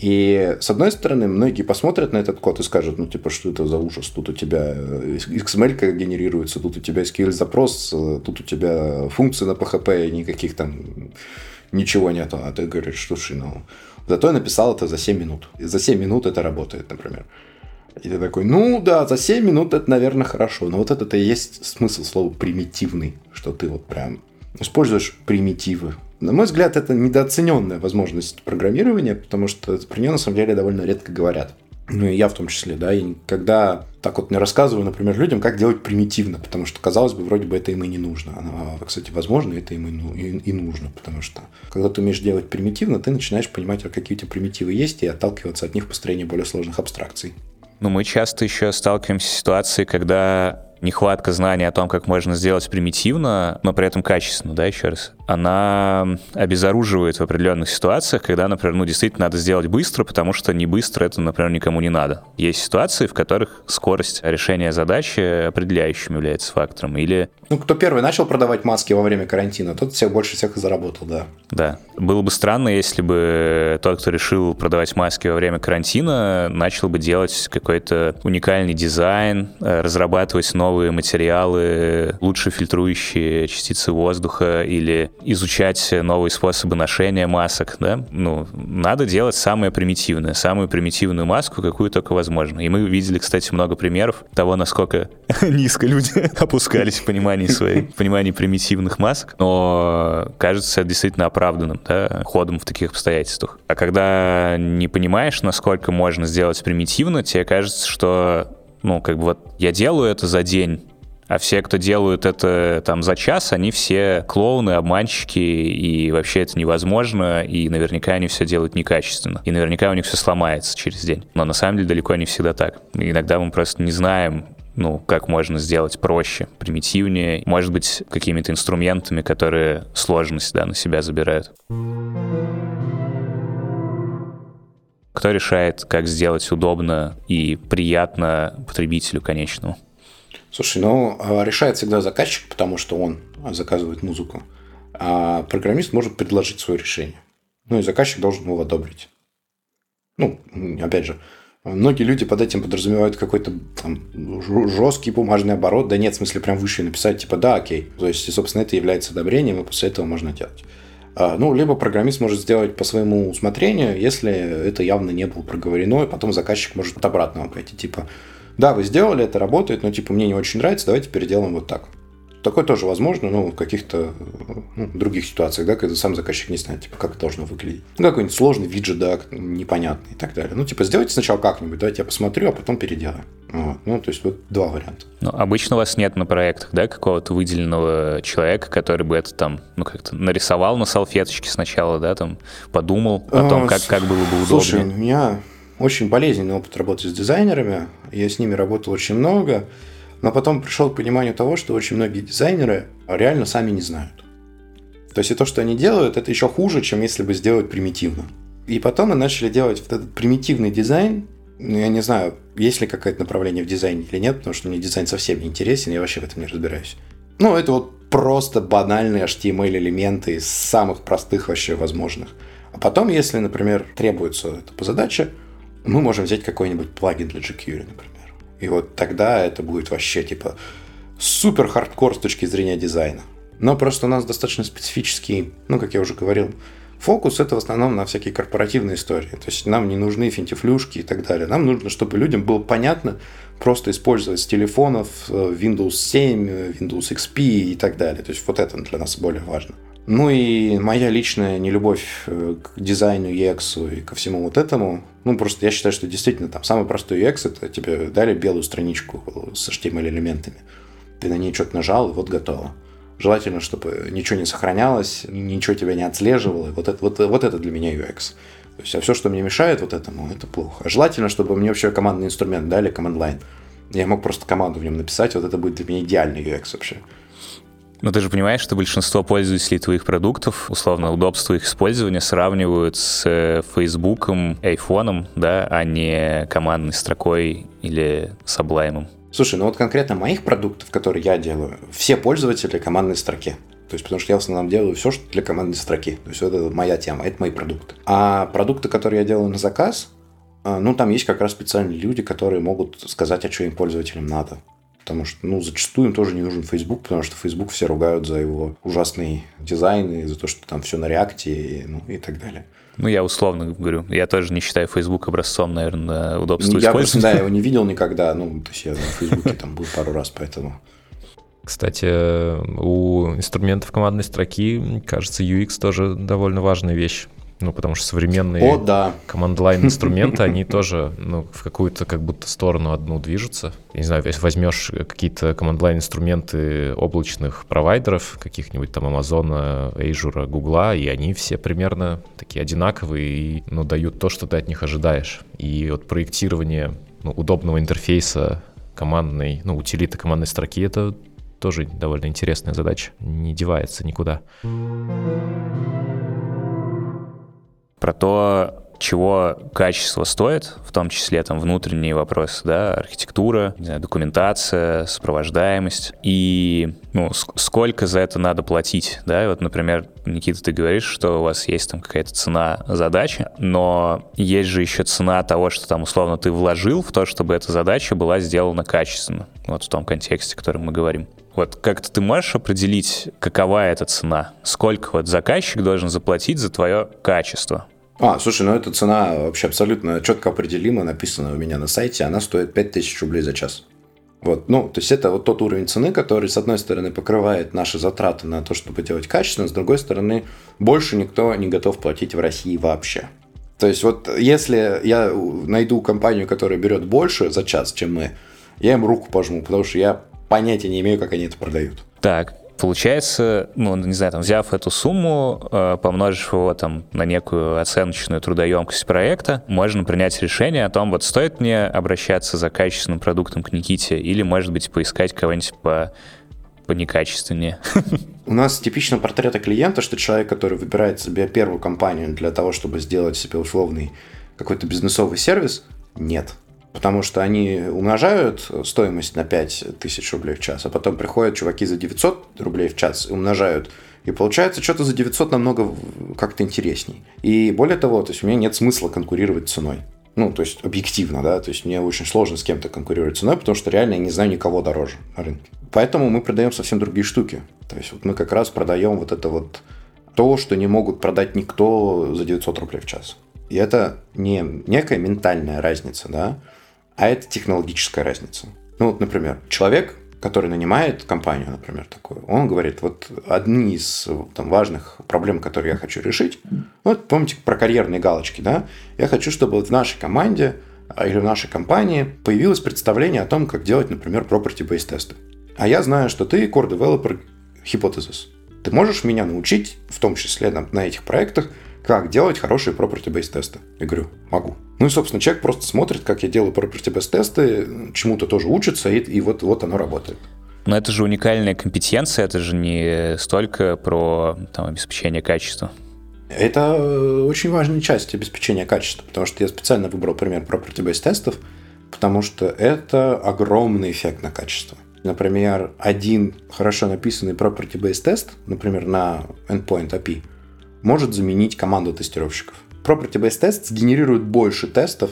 И, с одной стороны, многие посмотрят на этот код и скажут, ну, типа, что это за ужас? Тут у тебя XML генерируется, тут у тебя SQL-запрос, тут у тебя функции на PHP, никаких там ничего нету. А ты говоришь, слушай, ну... Зато я написал это за 7 минут. И за 7 минут это работает, например. И ты такой, ну да, за 7 минут это, наверное, хорошо. Но вот это-то и есть смысл слова примитивный, что ты вот прям используешь примитивы на мой взгляд, это недооцененная возможность программирования, потому что про нее на самом деле довольно редко говорят. Ну и я в том числе, да, и когда так вот не рассказываю, например, людям, как делать примитивно, потому что, казалось бы, вроде бы это им и не нужно. А, кстати, возможно, это им и, ну, и, и нужно, потому что, когда ты умеешь делать примитивно, ты начинаешь понимать, какие у тебя примитивы есть, и отталкиваться от них в построении более сложных абстракций. Ну, мы часто еще сталкиваемся с ситуацией, когда нехватка знаний о том, как можно сделать примитивно, но при этом качественно, да, еще раз, она обезоруживает в определенных ситуациях, когда, например, ну, действительно надо сделать быстро, потому что не быстро это, например, никому не надо. Есть ситуации, в которых скорость решения задачи определяющим является фактором. Или... Ну, кто первый начал продавать маски во время карантина, тот всех больше всех и заработал, да. Да. Было бы странно, если бы тот, кто решил продавать маски во время карантина, начал бы делать какой-то уникальный дизайн, э, разрабатывать новые материалы, лучше фильтрующие частицы воздуха или изучать новые способы ношения масок, да, ну, надо делать самое примитивное, самую примитивную маску, какую только возможно. И мы видели, кстати, много примеров того, насколько низко люди опускались в понимании своей, в понимании примитивных масок, но кажется это действительно оправданным, да, ходом в таких обстоятельствах. А когда не понимаешь, насколько можно сделать примитивно, тебе кажется, что ну, как бы вот я делаю это за день, а все, кто делают это там за час, они все клоуны, обманщики, и вообще это невозможно, и наверняка они все делают некачественно. И наверняка у них все сломается через день. Но на самом деле далеко не всегда так. Иногда мы просто не знаем, ну, как можно сделать проще, примитивнее, может быть, какими-то инструментами, которые сложность, да, на себя забирают. Кто решает, как сделать удобно и приятно потребителю конечному? Слушай, ну, а, решает всегда заказчик, потому что он заказывает музыку. А программист может предложить свое решение. Ну, и заказчик должен его одобрить. Ну, опять же, многие люди под этим подразумевают какой-то жесткий бумажный оборот. Да нет, в смысле, прям выше написать, типа, да, окей. То есть, собственно, это является одобрением, и после этого можно делать. А, ну, либо программист может сделать по своему усмотрению, если это явно не было проговорено, и потом заказчик может обратно пойти, типа, да, вы сделали, это работает, но типа мне не очень нравится, давайте переделаем вот так. Такое тоже возможно, но в каких-то ну, других ситуациях, да, когда сам заказчик не знает, типа, как это должно выглядеть. Ну, какой-нибудь сложный виджет, да, непонятный и так далее. Ну, типа, сделайте сначала как-нибудь, давайте я посмотрю, а потом переделаю. Вот. Ну, то есть, вот два варианта. Ну, обычно у вас нет на проектах, да, какого-то выделенного человека, который бы это там, ну, как-то нарисовал на салфеточке сначала, да, там, подумал о том, а, как, как было бы удобно. Слушай, у меня очень болезненный опыт работы с дизайнерами. Я с ними работал очень много. Но потом пришел к пониманию того, что очень многие дизайнеры реально сами не знают. То есть и то, что они делают, это еще хуже, чем если бы сделать примитивно. И потом мы начали делать вот этот примитивный дизайн. Ну, я не знаю, есть ли какое-то направление в дизайне или нет, потому что мне дизайн совсем не интересен, я вообще в этом не разбираюсь. Ну, это вот просто банальные HTML-элементы из самых простых вообще возможных. А потом, если, например, требуется это по задаче, мы можем взять какой-нибудь плагин для jQuery, например. И вот тогда это будет вообще типа супер хардкор с точки зрения дизайна. Но просто у нас достаточно специфический, ну, как я уже говорил, фокус это в основном на всякие корпоративные истории. То есть нам не нужны финтифлюшки и так далее. Нам нужно, чтобы людям было понятно просто использовать с телефонов э, Windows 7, Windows XP и так далее. То есть вот это для нас более важно. Ну и моя личная нелюбовь э, к дизайну UX и ко всему вот этому, ну просто я считаю, что действительно там самый простой UX это тебе дали белую страничку с HTML-элементами. Ты на ней что-то нажал, и вот готово. Желательно, чтобы ничего не сохранялось, ничего тебя не отслеживало. Вот это, вот, вот это для меня UX. То есть, а все, что мне мешает вот этому, это плохо. желательно, чтобы мне вообще командный инструмент дали, команд-лайн. Я мог просто команду в нем написать, вот это будет для меня идеальный UX вообще. Но ты же понимаешь, что большинство пользователей твоих продуктов, условно, удобство их использования сравнивают с э, Фейсбуком, айфоном, да, а не командной строкой или саблаймом. Слушай, ну вот конкретно моих продуктов, которые я делаю, все пользователи командной строки. То есть, потому что я в основном делаю все, что для командной строки. То есть, это моя тема, это мои продукты. А продукты, которые я делаю на заказ, а, ну, там есть как раз специальные люди, которые могут сказать, а что им пользователям надо. Потому что, ну, зачастую им тоже не нужен Facebook, потому что Facebook все ругают за его ужасный дизайн и за то, что там все на React е и, ну, и так далее. Ну, я условно говорю. Я тоже не считаю Facebook образцом, наверное, удобства я использования. Я да, его не видел никогда. Ну, то есть я на Фейсбуке там был пару раз, поэтому... Кстати, у инструментов командной строки, кажется, UX тоже довольно важная вещь. Ну, потому что современные О, да. command-line инструменты, они тоже ну, в какую-то как будто сторону одну движутся. Я не знаю, если возьмешь какие-то command-line инструменты облачных провайдеров, каких-нибудь там Амазона, Azure, Гугла, и они все примерно такие одинаковые и ну, дают то, что ты от них ожидаешь. И вот проектирование ну, удобного интерфейса командной, ну, утилиты командной строки — это тоже довольно интересная задача. Не девается никуда про то, чего качество стоит, в том числе там внутренние вопросы, да, архитектура, не знаю, документация, сопровождаемость, и ну, сколько за это надо платить, да, и вот, например, Никита, ты говоришь, что у вас есть там какая-то цена задачи, но есть же еще цена того, что там условно ты вложил в то, чтобы эта задача была сделана качественно, вот в том контексте, о котором мы говорим. Вот как-то ты можешь определить, какова эта цена? Сколько вот заказчик должен заплатить за твое качество? А, слушай, ну эта цена вообще абсолютно четко определима, написана у меня на сайте, она стоит 5000 рублей за час. Вот, ну, то есть это вот тот уровень цены, который, с одной стороны, покрывает наши затраты на то, чтобы делать качественно, с другой стороны, больше никто не готов платить в России вообще. То есть вот если я найду компанию, которая берет больше за час, чем мы, я им руку пожму, потому что я понятия не имею, как они это продают. Так, Получается, ну, не знаю, там, взяв эту сумму, э, помножив его там на некую оценочную трудоемкость проекта, можно принять решение о том, вот стоит мне обращаться за качественным продуктом к Никите или, может быть, поискать кого-нибудь по по некачественнее. У нас типично портрета клиента, что человек, который выбирает себе первую компанию для того, чтобы сделать себе условный какой-то бизнесовый сервис, нет потому что они умножают стоимость на 5 тысяч рублей в час, а потом приходят чуваки за 900 рублей в час и умножают. И получается, что-то за 900 намного как-то интересней. И более того, то есть у меня нет смысла конкурировать ценой. Ну, то есть объективно, да, то есть мне очень сложно с кем-то конкурировать ценой, потому что реально я не знаю никого дороже на рынке. Поэтому мы продаем совсем другие штуки. То есть вот мы как раз продаем вот это вот то, что не могут продать никто за 900 рублей в час. И это не некая ментальная разница, да, а это технологическая разница. Ну вот, например, человек, который нанимает компанию, например, такую, он говорит, вот одни из там, важных проблем, которые я хочу решить, вот помните про карьерные галочки, да, я хочу, чтобы вот в нашей команде а, или в нашей компании появилось представление о том, как делать, например, property-based тесты. А я знаю, что ты core developer hypothesis. Ты можешь меня научить, в том числе на, на этих проектах, как делать хорошие property-based тесты? Я говорю, могу. Ну и, собственно, человек просто смотрит, как я делаю property-based тесты, чему-то тоже учится, и, и вот, вот оно работает. Но это же уникальная компетенция, это же не столько про там, обеспечение качества. Это э, очень важная часть обеспечения качества, потому что я специально выбрал пример property-based тестов, потому что это огромный эффект на качество. Например, один хорошо написанный property-based тест, например, на endpoint API, может заменить команду тестировщиков. Property-based тест сгенерирует больше тестов,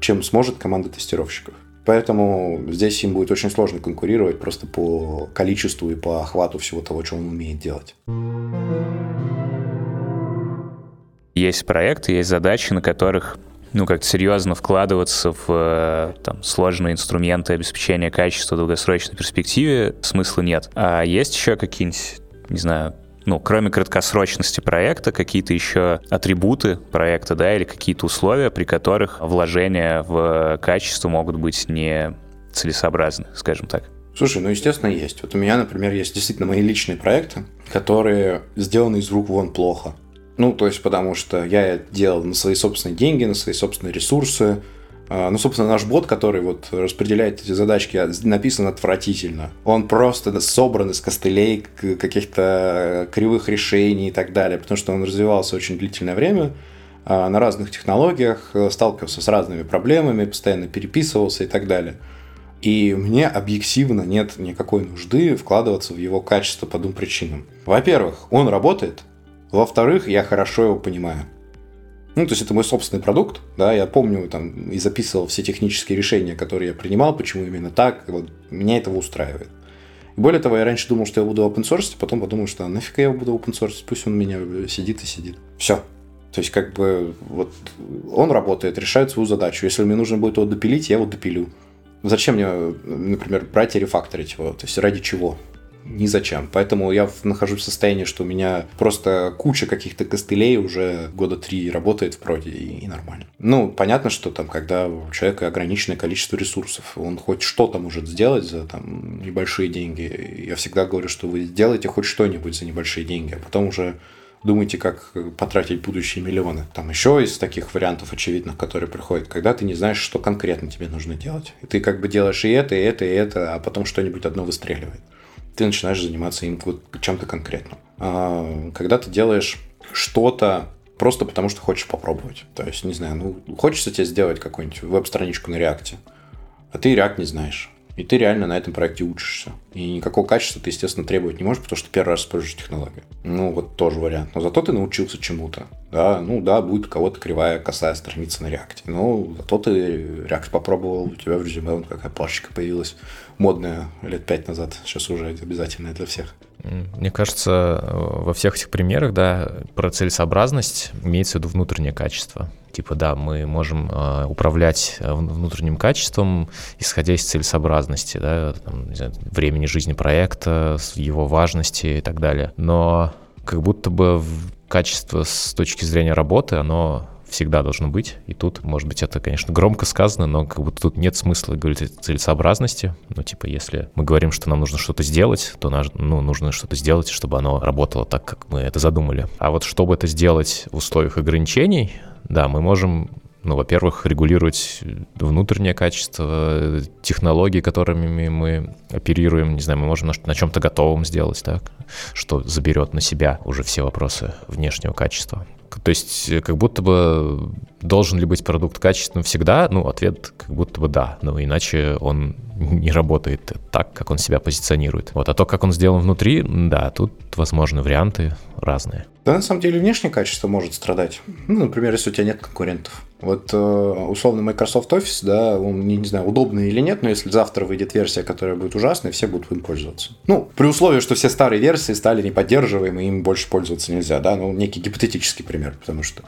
чем сможет команда тестировщиков. Поэтому здесь им будет очень сложно конкурировать просто по количеству и по охвату всего того, что он умеет делать. Есть проекты, есть задачи, на которых ну, как-то серьезно вкладываться в э, там, сложные инструменты обеспечения качества в долгосрочной перспективе смысла нет. А есть еще какие-нибудь, не знаю, ну, кроме краткосрочности проекта, какие-то еще атрибуты проекта, да, или какие-то условия, при которых вложения в качество могут быть не целесообразны, скажем так. Слушай, ну, естественно, есть. Вот у меня, например, есть действительно мои личные проекты, которые сделаны из рук вон плохо. Ну, то есть, потому что я делал на свои собственные деньги, на свои собственные ресурсы. А, ну, собственно, наш бот, который вот распределяет эти задачки, написан отвратительно. Он просто собран из костылей, каких-то кривых решений и так далее, потому что он развивался очень длительное время а, на разных технологиях, сталкивался с разными проблемами, постоянно переписывался и так далее. И мне объективно нет никакой нужды вкладываться в его качество по двум причинам. Во-первых, он работает, во-вторых, я хорошо его понимаю. Ну, то есть это мой собственный продукт, да, я помню там и записывал все технические решения, которые я принимал, почему именно так, вот меня этого устраивает. Более того, я раньше думал, что я буду open source, потом подумал, что «А нафиг я буду open source, пусть он у меня сидит и сидит. Все. То есть, как бы, вот он работает, решает свою задачу. Если мне нужно будет его допилить, я его допилю. Зачем мне, например, брать и рефакторить его? То есть, ради чего? Ни зачем. Поэтому я нахожусь в состоянии, что у меня просто куча каких-то костылей уже года три работает в проде и, и нормально. Ну, понятно, что там, когда у человека ограниченное количество ресурсов, он хоть что-то может сделать за там небольшие деньги. Я всегда говорю, что вы сделаете хоть что-нибудь за небольшие деньги, а потом уже думайте, как потратить будущие миллионы. Там еще из таких вариантов очевидных, которые приходят, когда ты не знаешь, что конкретно тебе нужно делать. И ты как бы делаешь и это, и это, и это, а потом что-нибудь одно выстреливает ты начинаешь заниматься им вот чем-то конкретным. А, когда ты делаешь что-то просто потому, что хочешь попробовать. То есть, не знаю, ну, хочется тебе сделать какую-нибудь веб-страничку на реакте, а ты React не знаешь. И ты реально на этом проекте учишься. И никакого качества ты, естественно, требовать не можешь, потому что первый раз используешь технологию. Ну, вот тоже вариант. Но зато ты научился чему-то. Да, ну да, будет у кого-то кривая, косая страница на реакте. Но зато ты React попробовал, у тебя в резюме вот какая плашечка появилась модная лет пять назад. Сейчас уже обязательная для всех. Мне кажется, во всех этих примерах, да, про целесообразность имеется в виду внутреннее качество. Типа, да, мы можем э, управлять э, внутренним качеством, исходя из целесообразности, да, там, знаю, времени жизни проекта, его важности и так далее. Но как будто бы качество с точки зрения работы, оно всегда должно быть. И тут, может быть, это, конечно, громко сказано, но как будто тут нет смысла говорить о целесообразности. Ну, типа, если мы говорим, что нам нужно что-то сделать, то ну, нужно что-то сделать, чтобы оно работало так, как мы это задумали. А вот чтобы это сделать в условиях ограничений, да, мы можем ну, во-первых, регулировать внутреннее качество, технологий, которыми мы оперируем, не знаю, мы можем на, на чем-то готовом сделать, так, что заберет на себя уже все вопросы внешнего качества. То есть э, как будто бы должен ли быть продукт качественным всегда? Ну, ответ как будто бы да, но иначе он не работает так, как он себя позиционирует. Вот, а то, как он сделан внутри, да, тут возможны варианты разные. Да, на самом деле, внешнее качество может страдать. Ну, например, если у тебя нет конкурентов. Вот э, условно Microsoft Office, да, он, не, не знаю, удобный или нет, но если завтра выйдет версия, которая будет ужасной, все будут им пользоваться. Ну, при условии, что все старые версии стали неподдерживаемы, им больше пользоваться нельзя, да, ну, некий гипотетический пример, потому что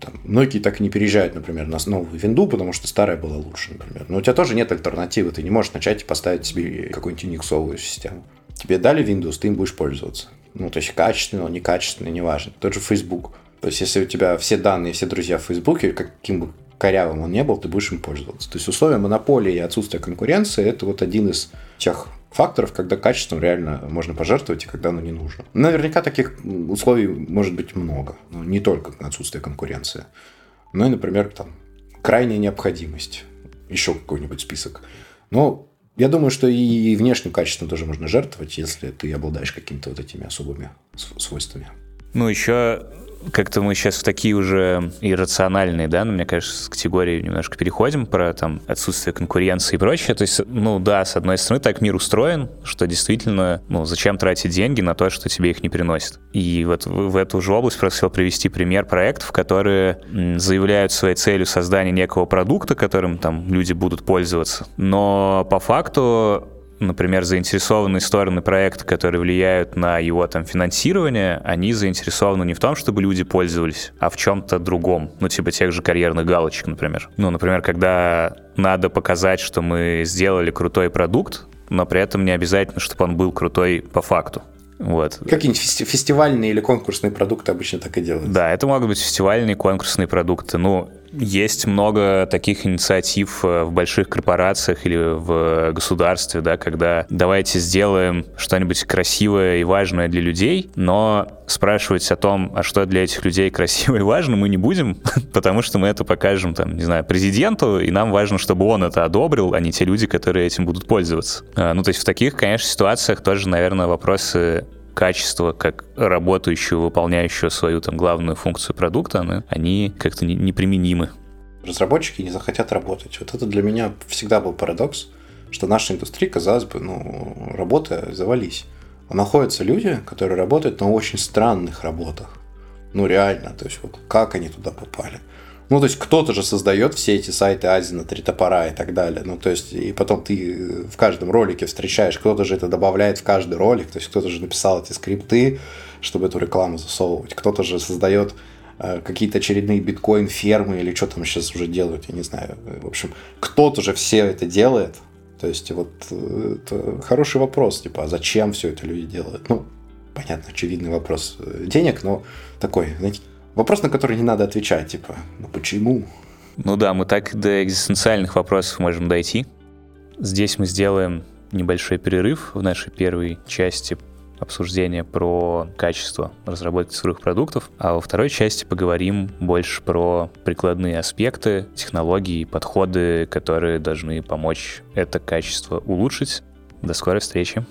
там, многие так и не переезжают, например, на новую винду, потому что старая была лучше, например. Но у тебя тоже нет альтернативы, ты не можешь начать поставить себе какую-нибудь униксовую систему. Тебе дали Windows, ты им будешь пользоваться. Ну, то есть качественно, некачественно, неважно. Тот же Facebook. То есть, если у тебя все данные, все друзья в Фейсбуке, каким бы корявым он не был, ты будешь им пользоваться. То есть условия монополии и отсутствие конкуренции – это вот один из тех факторов, когда качеством реально можно пожертвовать и когда оно не нужно. Наверняка таких условий может быть много. Но не только отсутствие конкуренции. Но и, например, там, крайняя необходимость. Еще какой-нибудь список. Но Я думаю, что и внешним качеством тоже можно жертвовать, если ты обладаешь какими-то вот этими особыми свойствами. Ну, еще как-то мы сейчас в такие уже иррациональные, да, ну, мне кажется, с категории немножко переходим про там отсутствие конкуренции и прочее. То есть, ну да, с одной стороны, так мир устроен, что действительно, ну, зачем тратить деньги на то, что тебе их не приносит. И вот в эту же область просто хотел привести пример проектов, которые заявляют своей целью создание некого продукта, которым там люди будут пользоваться. Но по факту например, заинтересованные стороны проекта, которые влияют на его там финансирование, они заинтересованы не в том, чтобы люди пользовались, а в чем-то другом. Ну, типа тех же карьерных галочек, например. Ну, например, когда надо показать, что мы сделали крутой продукт, но при этом не обязательно, чтобы он был крутой по факту. Вот. Какие-нибудь фестивальные или конкурсные продукты обычно так и делают. Да, это могут быть фестивальные, конкурсные продукты. Ну, есть много таких инициатив э, в больших корпорациях или в государстве, да, когда давайте сделаем что-нибудь красивое и важное для людей, но спрашивать о том, а что для этих людей красиво и важно, мы не будем, потому что мы это покажем, там, не знаю, президенту, и нам важно, чтобы он это одобрил, а не те люди, которые этим будут пользоваться. А, ну, то есть в таких, конечно, ситуациях тоже, наверное, вопросы качества, как работающего, выполняющего свою там главную функцию продукта, они, как-то не, неприменимы. Разработчики не захотят работать. Вот это для меня всегда был парадокс, что наша индустрия, казалось бы, ну, работа завались. А находятся люди, которые работают на очень странных работах. Ну, реально, то есть вот как они туда попали. Ну, то есть кто-то же создает все эти сайты Азина, Три топора и так далее. Ну, то есть, и потом ты в каждом ролике встречаешь, кто-то же это добавляет в каждый ролик, то есть кто-то же написал эти скрипты, чтобы эту рекламу засовывать. Кто-то же создает э, какие-то очередные биткоин-фермы или что там сейчас уже делают, я не знаю. В общем, кто-то же все это делает. То есть, вот э, это хороший вопрос, типа, а зачем все это люди делают? Ну, понятно, очевидный вопрос э, денег, но такой, знаете, Вопрос, на который не надо отвечать, типа, ну почему? Ну да, мы так до экзистенциальных вопросов можем дойти. Здесь мы сделаем небольшой перерыв в нашей первой части обсуждения про качество разработки цифровых продуктов, а во второй части поговорим больше про прикладные аспекты, технологии, подходы, которые должны помочь это качество улучшить. До скорой встречи!